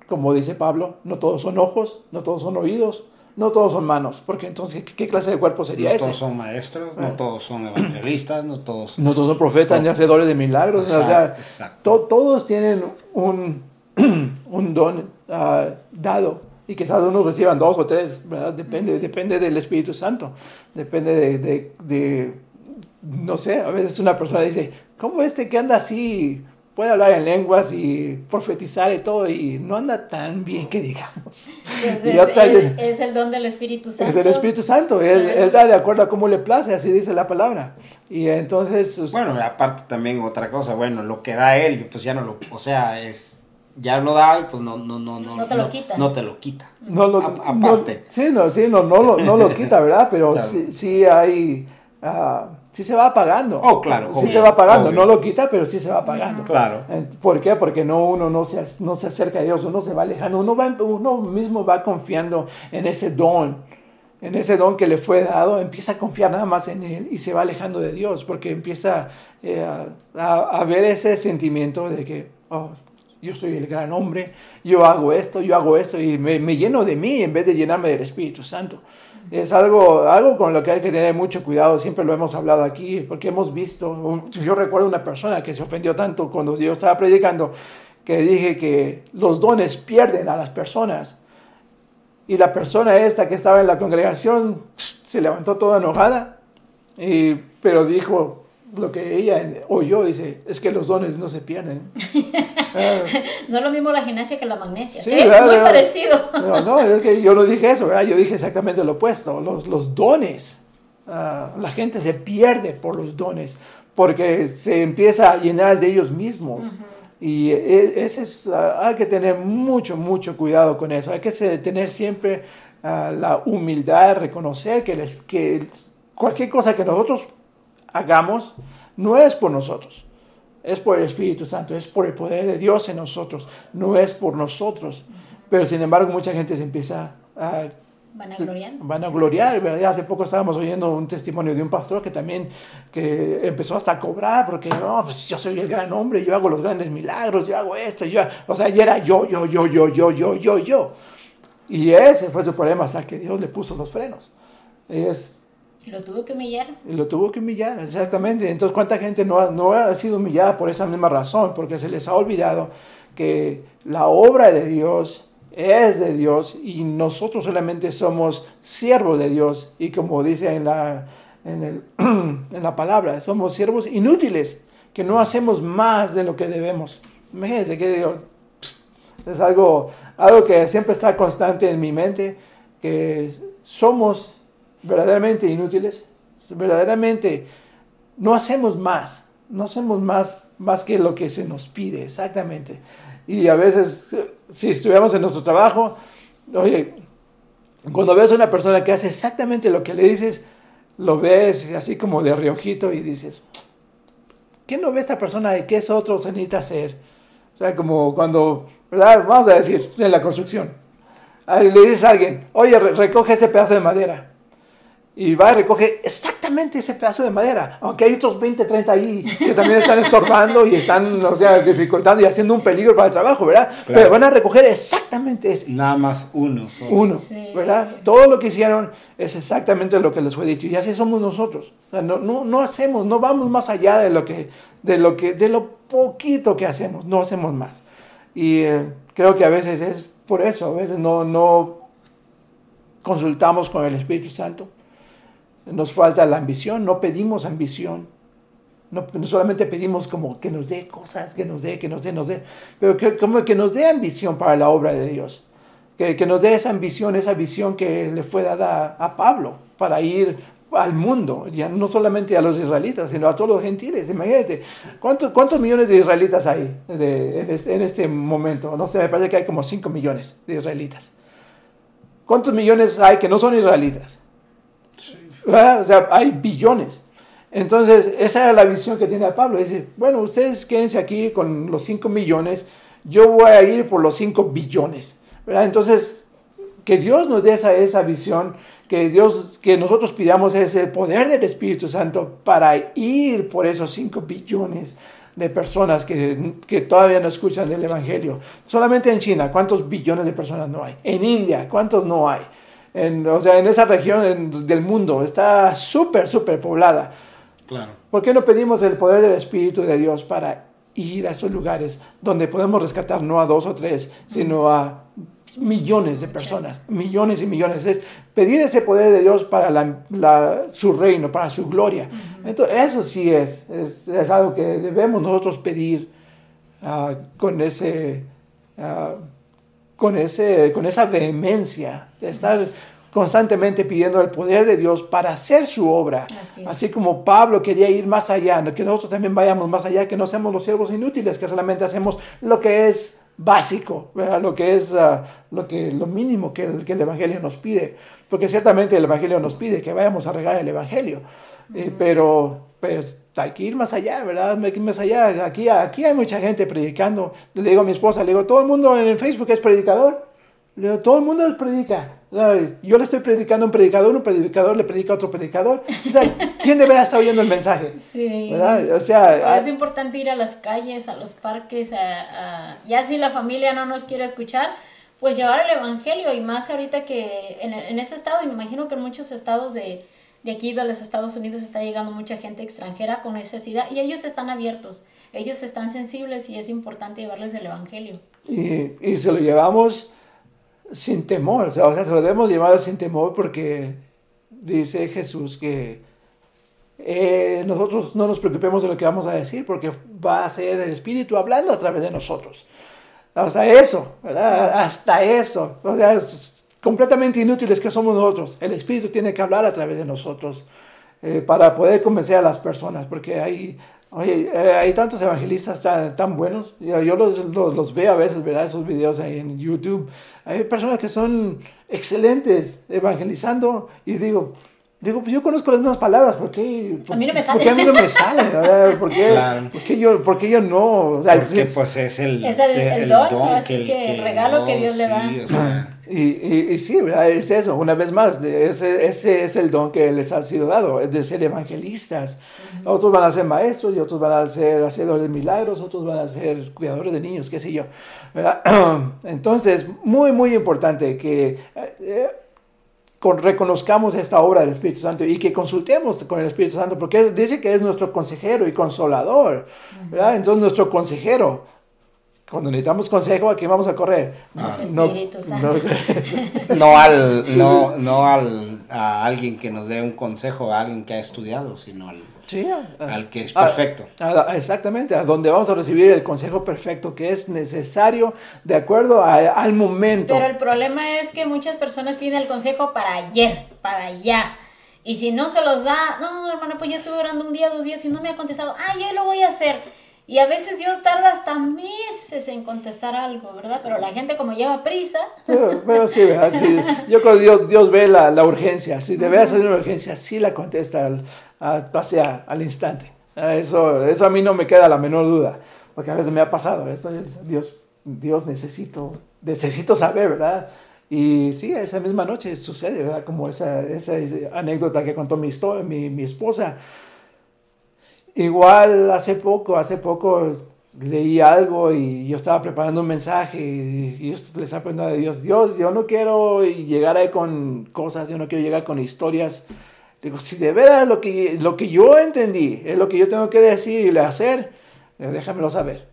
como dice Pablo, no todos son ojos, no todos son oídos, no todos son manos, porque entonces, ¿qué, qué clase de cuerpo sería No ese? todos son maestros, no Ah. todos son evangelistas, no todos... No todos son profetas ni hacedores de milagros. o sea, Exacto, exacto. to- todos tienen un, <clears throat> un don ah, dado y quizás unos reciban dos o tres, ¿verdad? Depende, depende del Espíritu Santo, depende de, de- de- no sé, a veces una persona dice, ¿cómo este que anda así puede hablar en lenguas y profetizar y todo y no anda tan bien que digamos? Entonces, Y otra es, es el don del Espíritu Santo. Es el Espíritu Santo, él, Claro. él da de acuerdo a cómo le place, así dice la palabra. Y entonces... pues, Bueno, aparte también otra cosa, bueno, lo que da él, pues ya no lo, o sea, es, ya lo da y pues no, no, no, no. No te lo quita. No te lo quita. No lo, A- aparte. no- sí, no, sí, no, no, lo, no lo quita, ¿verdad? Pero Claro. sí, sí hay, ah, sí se va pagando. Oh, claro, Sí obvio, se va pagando, obvio. no lo quita, pero sí se va pagando. Claro. ¿Por qué? Porque no, uno no se, no se acerca a Dios, uno se va alejando, uno, va, uno mismo va confiando en ese don, en ese don que le fue dado, empieza a confiar nada más en Él y se va alejando de Dios, porque empieza eh, a, a ver ese sentimiento de que, oh, yo soy el gran hombre, yo hago esto, yo hago esto, y me, me lleno de mí en vez de llenarme del Espíritu Santo. Es algo, algo con lo que hay que tener mucho cuidado, siempre lo hemos hablado aquí, porque hemos visto, yo recuerdo una persona que se ofendió tanto cuando yo estaba predicando, que dije que los dones pierden a las personas. Y la persona esta que estaba en la congregación se levantó toda enojada, y, pero dijo lo que ella oyó, dice, es que los dones no se pierden. <laughs> No es lo mismo la gimnasia que la magnesia. Sí, Sí, muy parecido. No, no, es que yo no dije eso, ¿verdad? Yo dije exactamente lo opuesto. Los, los dones, ah, la gente se pierde por los dones porque se empieza a llenar de ellos mismos. Y e- ese es, ah, hay que tener mucho, mucho cuidado con eso. Hay que tener siempre ah, la humildad, reconocer que, les- que cualquier cosa que nosotros hagamos no es por nosotros. Es por el Espíritu Santo, es por el poder de Dios en nosotros, no es por nosotros. Pero sin embargo mucha gente se empieza a Van a gloriar. van a gloriar, ¿verdad? Hace poco estábamos oyendo un testimonio de un pastor que también que empezó hasta a cobrar porque no, pues yo soy el gran hombre, yo hago los grandes milagros, yo hago esto, yo, o sea, y era yo, yo, yo, yo, yo, yo, yo, yo. Y ese fue su problema hasta que Dios le puso los frenos. Es, lo tuvo que humillar. lo tuvo que humillar, exactamente. Entonces, ¿cuánta gente no ha, no ha sido humillada por esa misma razón? Porque se les ha olvidado que la obra de Dios es de Dios y nosotros solamente somos siervos de Dios. Y como dice en la, en el- <clears throat> en la palabra, somos siervos inútiles, que no hacemos más de lo que debemos. Imagínense que Dios, es algo, algo que siempre está constante en mi mente, que somos verdaderamente inútiles, verdaderamente no hacemos más, no hacemos más, más que lo que se nos pide, exactamente. Y a veces, si estuviéramos en nuestro trabajo, oye, cuando ves a una persona que hace exactamente lo que le dices, lo ves así como de riojito y dices, ¿qué no ve esta persona y qué es otro se necesita hacer? O sea, como cuando. Vamos a decir, en la construcción. Le dices a alguien, oye, recoge ese pedazo de madera y va y recoge exactamente ese pedazo de madera, aunque hay otros 20, 30 ahí que también están estorbando y están, o sea, dificultando y haciendo un peligro para el trabajo, ¿verdad? Pero van a recoger exactamente ese. Nada más uno solo. Uno, ¿verdad? Todo lo que hicieron es exactamente lo que les fue dicho y así somos nosotros. O sea, no, no, no, hacemos, no vamos más allá de lo que, de lo que, de lo poquito que hacemos, no hacemos más. Y eh, creo que a veces es por eso, a veces no, no consultamos con el Espíritu Santo nos falta la ambición, no pedimos ambición. No, solamente pedimos como que nos dé cosas, que nos dé, que nos dé, nos dé, pero que, como que nos dé ambición para la obra de Dios. Que, que nos dé esa ambición, esa visión que le fue dada a, Pablo para ir al mundo, ya no solamente a los israelitas, sino a todos los gentiles. Imagínate, ¿cuántos, cuántos millones de israelitas hay en, este, en, este, momento? No sé, me parece que hay como 5 millones de israelitas. ¿Cuántos millones hay que no son israelitas? O sea, hay billones. Entonces, esa era la visión que tiene Pablo. Dice, bueno, ustedes quédense aquí con los 5 millones, yo voy a ir por los 5 billones. ¿verdad? Entonces, que Dios nos dé esa, visión, que Dios, que nosotros pidamos ese poder del Espíritu Santo para ir por esos 5 billones de personas que, que, todavía no escuchan del Evangelio. Solamente en China, ¿cuántos billones de personas no hay? En India, ¿cuántos no hay? En, o sea, en esa región del mundo. Está súper, súper poblada. Claro. ¿Por qué no pedimos el poder del Espíritu de Dios para ir a esos lugares donde podemos rescatar no a dos o tres, sino a millones de personas, millones y millones. Es pedir ese poder de Dios para la, su reino, para su gloria. Entonces, eso sí es, es, es, algo que debemos nosotros pedir uh, con ese... Uh, con, ese, con esa vehemencia de estar constantemente pidiendo el poder de Dios para hacer su obra. Así, como Pablo quería ir más allá, que nosotros también vayamos más allá, que no seamos los siervos inútiles, que solamente hacemos lo que es básico, lo que es ah, lo, que, lo mínimo que el, que el Evangelio nos pide. Porque ciertamente el Evangelio nos pide que vayamos a regar el Evangelio, eh, pero pues hay que ir más allá, ¿verdad? Hay que ir más allá. Aquí, aquí hay mucha gente predicando. Le digo a mi esposa, le digo, todo el mundo en el Facebook es predicador. Le digo, todo el mundo predica. Yo le estoy predicando a un predicador, un predicador le predica a otro predicador. O sea, ¿quién deberá estar oyendo el mensaje? Sí. ¿verdad? O sea, es importante ir a las calles, a los parques, a, ya si la familia no nos quiere escuchar, pues llevar el evangelio y más ahorita que en, en ese estado, y me imagino que en muchos estados de, de aquí de los Estados Unidos está llegando mucha gente extranjera con necesidad y ellos están abiertos, ellos están sensibles y es importante llevarles el Evangelio. Y, y se lo llevamos sin temor, o sea, se lo debemos llevar sin temor porque dice Jesús que eh, nosotros no nos preocupemos de lo que vamos a decir porque va a ser el Espíritu hablando a través de nosotros. Hasta eso, ¿verdad? Hasta eso. O sea, completamente inútiles que somos nosotros. El Espíritu tiene que hablar a través de nosotros eh, para poder convencer a las personas, porque hay, oye, eh, hay tantos evangelistas tan, tan buenos. Yo, los, los, veo a veces, ¿verdad? Esos videos ahí en YouTube. Hay personas que son excelentes evangelizando y digo, Digo, pues yo conozco las mismas palabras, ¿por qué? a mí no me sale. ¿Por qué a mí no me sale? ¿Por qué, ¿por qué yo, por qué yo no? O sea, Porque pues es el, es el, el, don, así que, el regalo que Dios le da. O sea. Y, y, y, sí, ¿verdad? Es eso, una vez más, ese, ese, es el don que les ha sido dado, es de ser evangelistas. Otros van a ser maestros y otros van a ser hacedores de milagros, otros van a ser cuidadores de niños, qué sé yo. ¿verdad? <clears throat> Entonces, muy, muy importante que... Eh, reconozcamos esta obra del Espíritu Santo y que consultemos con el Espíritu Santo, porque dice que es nuestro consejero y consolador, ¿verdad? Entonces nuestro consejero, cuando necesitamos consejo, ¿a quién vamos a correr? Ah. No, Espíritu Santo. <laughs> No, al, no, no al, a alguien que nos dé un consejo, a alguien que ha estudiado, sino al Sí, al que es perfecto. exactamente, a donde vamos a recibir el consejo perfecto que es necesario de acuerdo al momento. Pero el problema es que muchas personas piden el consejo para ayer, para allá. Y si no se los da, no, hermano, pues ya estuve orando un día, dos días y no me ha contestado, ah, yo lo voy a hacer. Y a veces Dios tarda hasta meses en contestar algo, ¿verdad? Pero la gente como lleva prisa. Pero, sí, ¿verdad? Sí. Yo creo que Dios, Dios ve la, la urgencia. Si debe hacer una urgencia, sí la contesta al, a, al instante. Eso, eso a mí no me queda la menor duda, porque a veces me ha pasado. Esto, Dios, Dios necesito, necesito saber, ¿verdad? Y sí, esa misma noche sucede, ¿verdad? Como esa, esa anécdota que contó mi, mi, mi esposa. Igual hace poco, hace poco leí algo y yo estaba preparando un mensaje y, yo le estaba preguntando a Dios, Dios, yo no quiero llegar ahí con cosas, yo no quiero llegar con historias. Digo, si de verdad lo que, lo que yo entendí es lo que yo tengo que decir y hacer, déjamelo saber.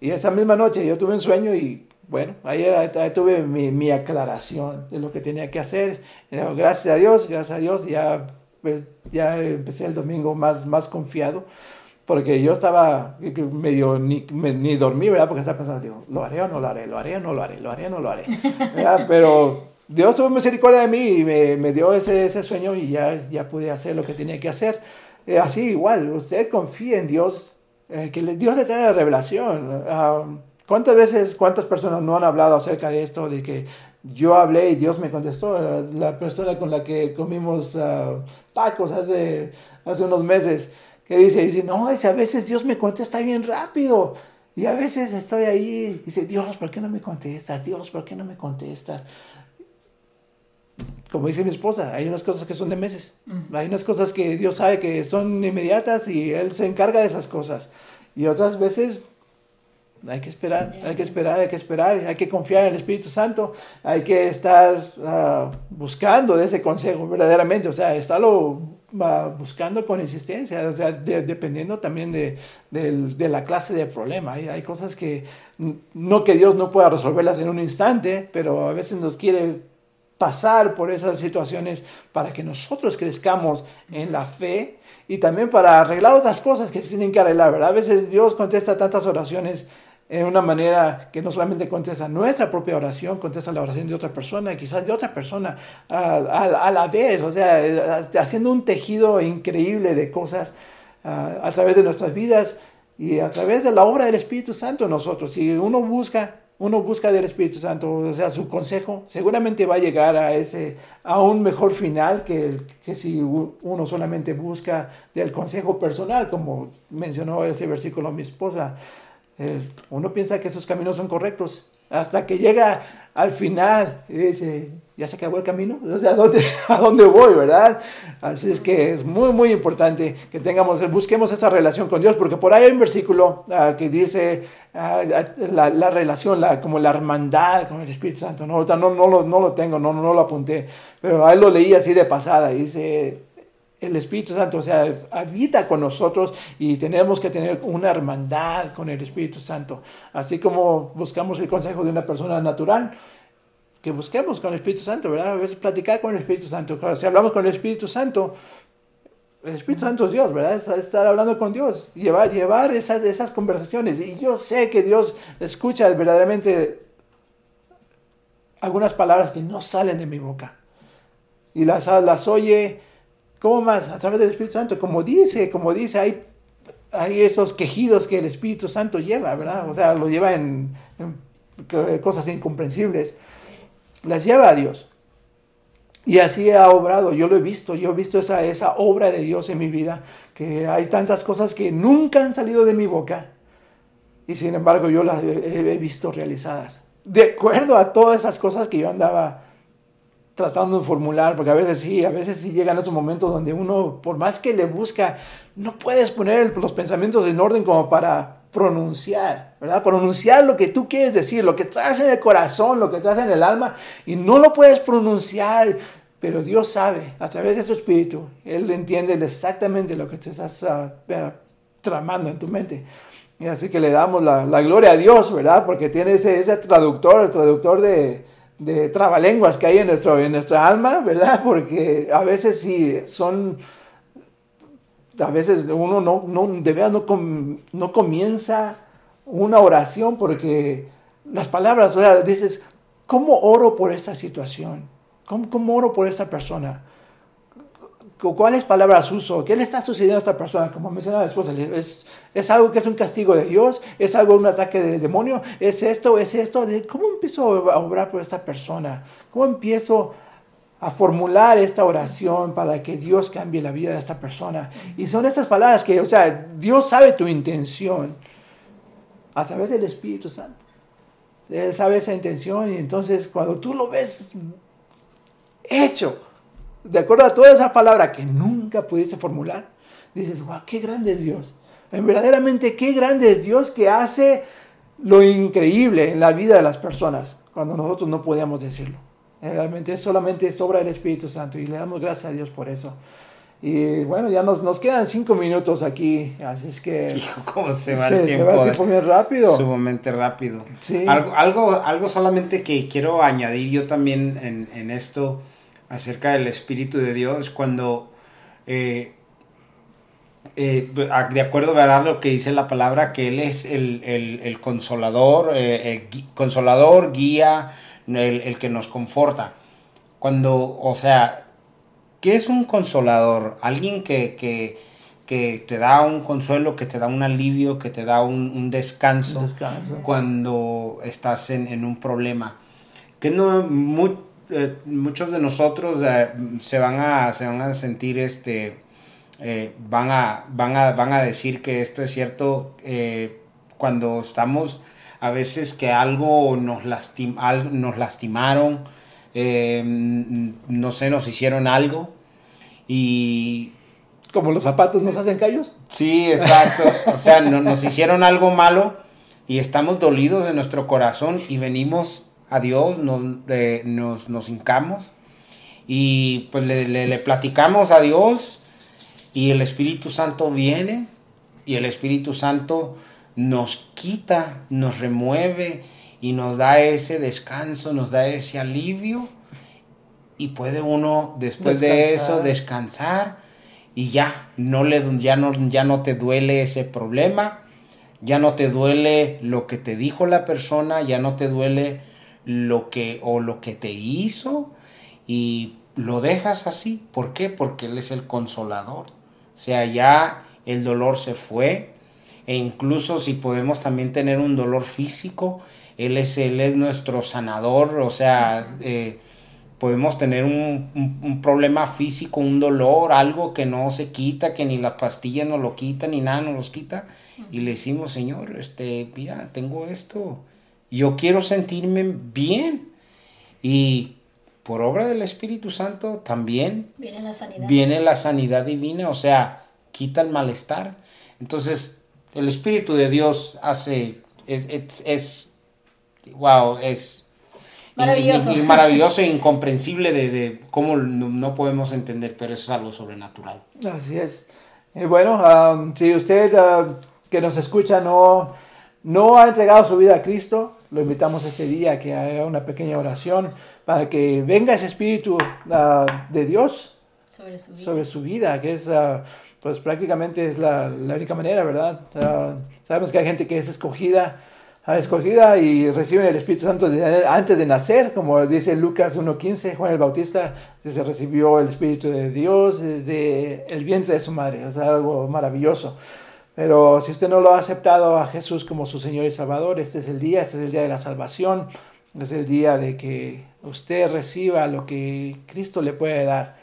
Y esa misma noche yo tuve un sueño y bueno, ahí, tuve mi, mi, aclaración de lo que tenía que hacer. gracias a Dios, gracias a Dios, ya, ya empecé el domingo más, más confiado, porque yo estaba medio, ni, ni dormí, ¿verdad? Porque estaba pensando, digo, ¿lo haré o no lo haré? ¿Lo haré o no lo haré? ¿Lo haré o no lo haré? <laughs> Pero Dios tuvo misericordia de mí y me, me dio ese, ese, sueño y ya, ya pude hacer lo que tenía que hacer. Eh, así igual, usted confía en Dios, eh, que Dios le trae la revelación. Ah, ¿Cuántas veces, cuántas personas no han hablado acerca de esto, de que yo hablé y Dios me contestó? La persona con la que comimos uh, tacos hace, hace unos meses, que dice, dice, no, dice, a veces Dios me contesta bien rápido. Y a veces estoy ahí, dice, Dios, ¿por qué no me contestas? Dios, ¿por qué no me contestas? Como dice mi esposa, hay unas cosas que son de meses. Hay unas cosas que Dios sabe que son inmediatas y Él se encarga de esas cosas. Y otras veces hay que esperar, hay que esperar, hay que esperar, hay que confiar en el Espíritu Santo, hay que estar uh, buscando ese consejo verdaderamente, o sea, estarlo uh, buscando con insistencia, o sea, dependiendo también de, de, de, la clase de problema. Hay, hay cosas que no que Dios no pueda resolverlas en un instante, pero a veces nos quiere pasar por esas situaciones para que nosotros crezcamos en la fe y también para arreglar otras cosas que se tienen que arreglar, ¿verdad? A veces Dios contesta tantas oraciones en una manera que no solamente contesta nuestra propia oración, contesta la oración de otra persona quizás de otra persona a, a, la vez, o sea, haciendo un tejido increíble de cosas a través de nuestras vidas y a través de la obra del Espíritu Santo en nosotros. Si uno busca, uno busca del Espíritu Santo, o sea, su consejo, seguramente va a llegar a ese, a un mejor final que, que si uno solamente busca del consejo personal, como mencionó ese versículo mi esposa. Eh, uno piensa que esos caminos son correctos. Hasta que llega al final y dice, ya se acabó el camino, o sea, ¿a dónde, <laughs> ¿a dónde voy, verdad? Así es que es muy, muy importante que tengamos, busquemos esa relación con Dios, porque por ahí hay un versículo uh, que dice uh, la, la, relación, la, como la hermandad con el Espíritu Santo, no, no, no, lo, no lo tengo, no, no lo apunté, pero ahí lo leí así de pasada, y dice, el Espíritu Santo, o sea, habita con nosotros y tenemos que tener una hermandad con el Espíritu Santo. Así como buscamos el consejo de una persona natural, que busquemos con el Espíritu Santo, ¿verdad? A veces platicar con el Espíritu Santo. Si hablamos con el Espíritu Santo, el Espíritu Santo es Dios, ¿verdad? estar hablando con Dios, llevar, llevar esas, esas conversaciones. Y yo sé que Dios escucha verdaderamente algunas palabras que no salen de mi boca. Y las, las oye ¿Cómo más? A través del Espíritu Santo. Como dice, como dice, hay, hay esos quejidos que el Espíritu Santo lleva, ¿verdad? O sea, lo lleva en, cosas incomprensibles. Las lleva a Dios. Y así ha obrado, yo lo he visto, yo he visto esa, esa obra de Dios en mi vida, que hay tantas cosas que nunca han salido de mi boca y sin embargo yo las he visto realizadas. De acuerdo a todas esas cosas que yo andaba tratando de formular, porque a veces sí, a veces sí llegan esos momentos donde uno, por más que le busca, no puedes poner los pensamientos en orden como para pronunciar, ¿verdad? Pronunciar lo que tú quieres decir, lo que traes en el corazón, lo que traes en el alma, y no lo puedes pronunciar, pero Dios sabe, a través de su espíritu, Él entiende exactamente lo que te estás uh, tramando en tu mente. Y así que le damos la, la, gloria a Dios, ¿verdad? Porque tiene ese, ese traductor, el traductor de, de trabalenguas que hay en, nuestro, en nuestra alma, ¿verdad? Porque a veces sí son, a veces uno no, no de verdad no, no comienza una oración porque las palabras, o sea, dices, ¿cómo oro por esta situación? ¿Cómo, ¿Cómo, oro por esta persona? ¿Cuáles palabras uso? ¿Qué le está sucediendo a esta persona? Como mencionaba esposa, ¿es, ¿es algo que es un castigo de Dios? ¿Es algo un ataque del demonio? ¿Es esto? ¿Es esto? ¿Cómo empiezo a obrar por esta persona? ¿Cómo empiezo a formular esta oración para que Dios cambie la vida de esta persona? Y son estas palabras que, o sea, Dios sabe tu intención a través del Espíritu Santo. Él sabe esa intención y entonces cuando tú lo ves hecho, de acuerdo a toda esa palabra que nunca pudiste formular, dices, wow, qué grande es Dios. En verdaderamente, qué grande es Dios que hace lo increíble en la vida de las personas cuando nosotros no podíamos decirlo. Realmente solamente es obra del Espíritu Santo y le damos gracias a Dios por eso. Y bueno, ya nos, nos quedan cinco minutos aquí, así es que... <laughs> ¿Cómo se va el tiempo? Se va el tiempo bien rápido. Sumamente rápido. Sí. Algo, algo, algo solamente que quiero añadir yo también en, en esto acerca del Espíritu de Dios cuando, eh, eh, de acuerdo a lo que dice la palabra, que Él es el, consolador, eh, el consolador, guía, el, que nos conforta. Cuando, o sea, ¿qué es un consolador? Alguien que, te da un consuelo, que te da un alivio, que te da un, descanso, cuando estás en, en, un problema. Que no, muy, eh, muchos de nosotros eh, se, van a, se van a sentir, este, eh, van, a, van, a, van a decir que esto es cierto cuando estamos a veces que algo nos, lastim, nos lastimaron, no sé, nos hicieron algo y... Como los zapatos nos hacen callos. Sí, exacto. O sea, nos hicieron algo malo y estamos dolidos de nuestro corazón y venimos a Dios, nos, nos, nos hincamos y pues le, le, platicamos a Dios y el Espíritu Santo viene y el Espíritu Santo nos quita, nos remueve y nos da ese descanso, nos da ese alivio y puede uno después de eso descansar y ya no le ya no ya no te duele ese problema, ya no te duele lo que te dijo la persona, ya no te duele lo que o lo que te hizo y lo dejas así. ¿Por qué? Porque Él es el consolador. O sea, ya el dolor se fue e incluso si podemos también tener un dolor físico, Él es, él es nuestro sanador, o sea, eh, podemos tener un, un, problema físico, un dolor, algo que no se quita, que ni las pastillas no lo quitan, ni nada nos los quita, y le decimos, Señor, este, mira, tengo esto, yo quiero sentirme bien. Y por obra del Espíritu Santo también viene la sanidad, viene la sanidad divina, o sea, quita el malestar. Entonces, el Espíritu de Dios hace, es, es, wow, es maravilloso, y, maravilloso e incomprensible de, de cómo no, podemos entender, pero eso es algo sobrenatural. Así es. Y bueno, um, si usted uh, que nos escucha no, no ha entregado su vida a Cristo, lo invitamos este día a que haga una pequeña oración para que venga ese espíritu ah, de Dios sobre su vida, que es, ah, pues prácticamente es la, la única manera, ¿verdad? sabemos que hay gente que es escogida, escogida y reciben el Espíritu Santo antes de nacer, como dice Lucas 1.15, Juan el Bautista se recibió el Espíritu de Dios desde el vientre de su madre, o sea, algo maravilloso. Pero si usted no lo ha aceptado a Jesús como su Señor y Salvador, este es el día, este es el día de la salvación, es el día de que usted reciba lo que Cristo le puede dar.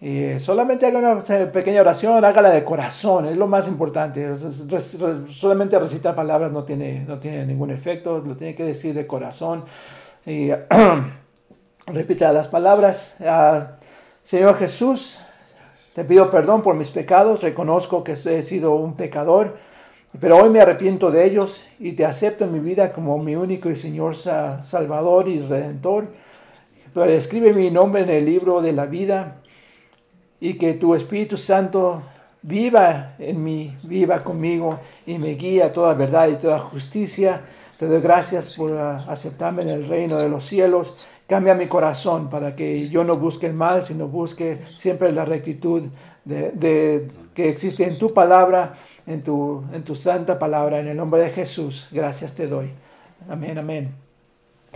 Eh, solamente haga una pequeña oración, hágala de corazón, es lo más importante. Solamente recitar palabras no tiene, no tiene ningún efecto, lo tiene que decir de corazón. Y <clears throat> repita las palabras. Ah, Señor Jesús, te pido perdón por mis pecados, reconozco que he sido un pecador, pero hoy me arrepiento de ellos y te acepto en mi vida como mi único y Señor Salvador y Redentor. Pero escribe mi nombre en el libro de la vida y que tu Espíritu Santo viva en mí, viva conmigo y me guíe a toda verdad y toda justicia. Te doy gracias por aceptarme en el reino de los cielos Cambia mi corazón para que yo no busque el mal, sino busque siempre la rectitud de, que existe en tu palabra, en tu, en tu santa palabra. En el nombre de Jesús, gracias te doy. Amén, amén.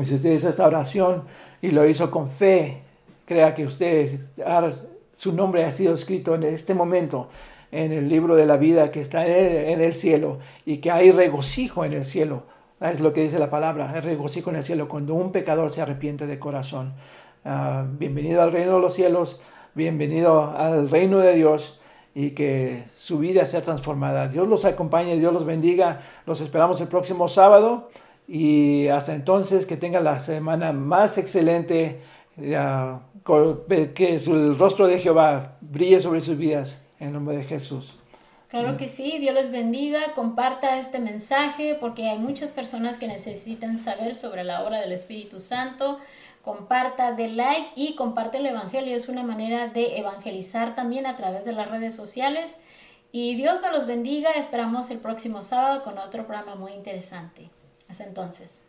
Si usted hizo esta oración y lo hizo con fe, crea que usted ha su nombre ha sido escrito en este momento en el libro de la vida que está en el, cielo y que hay regocijo en el cielo. Es lo que dice la palabra, hay regocijo en el cielo cuando un pecador se arrepiente de corazón. Ah, bienvenido al reino de los cielos, bienvenido al reino de Dios y que su vida sea transformada. Dios los acompañe, Dios los bendiga. Los esperamos el próximo sábado y hasta entonces que tengan la semana más excelente, que el rostro de Jehová brille sobre sus vidas en nombre de Jesús. Claro que sí, Dios les bendiga, comparta este mensaje porque hay muchas personas que necesitan saber sobre la obra del Espíritu Santo. Comparta, de like y comparte el Evangelio. Es una manera de evangelizar también a través de las redes sociales. Y Dios me los bendiga. Esperamos el próximo sábado con otro programa muy interesante. Hasta entonces.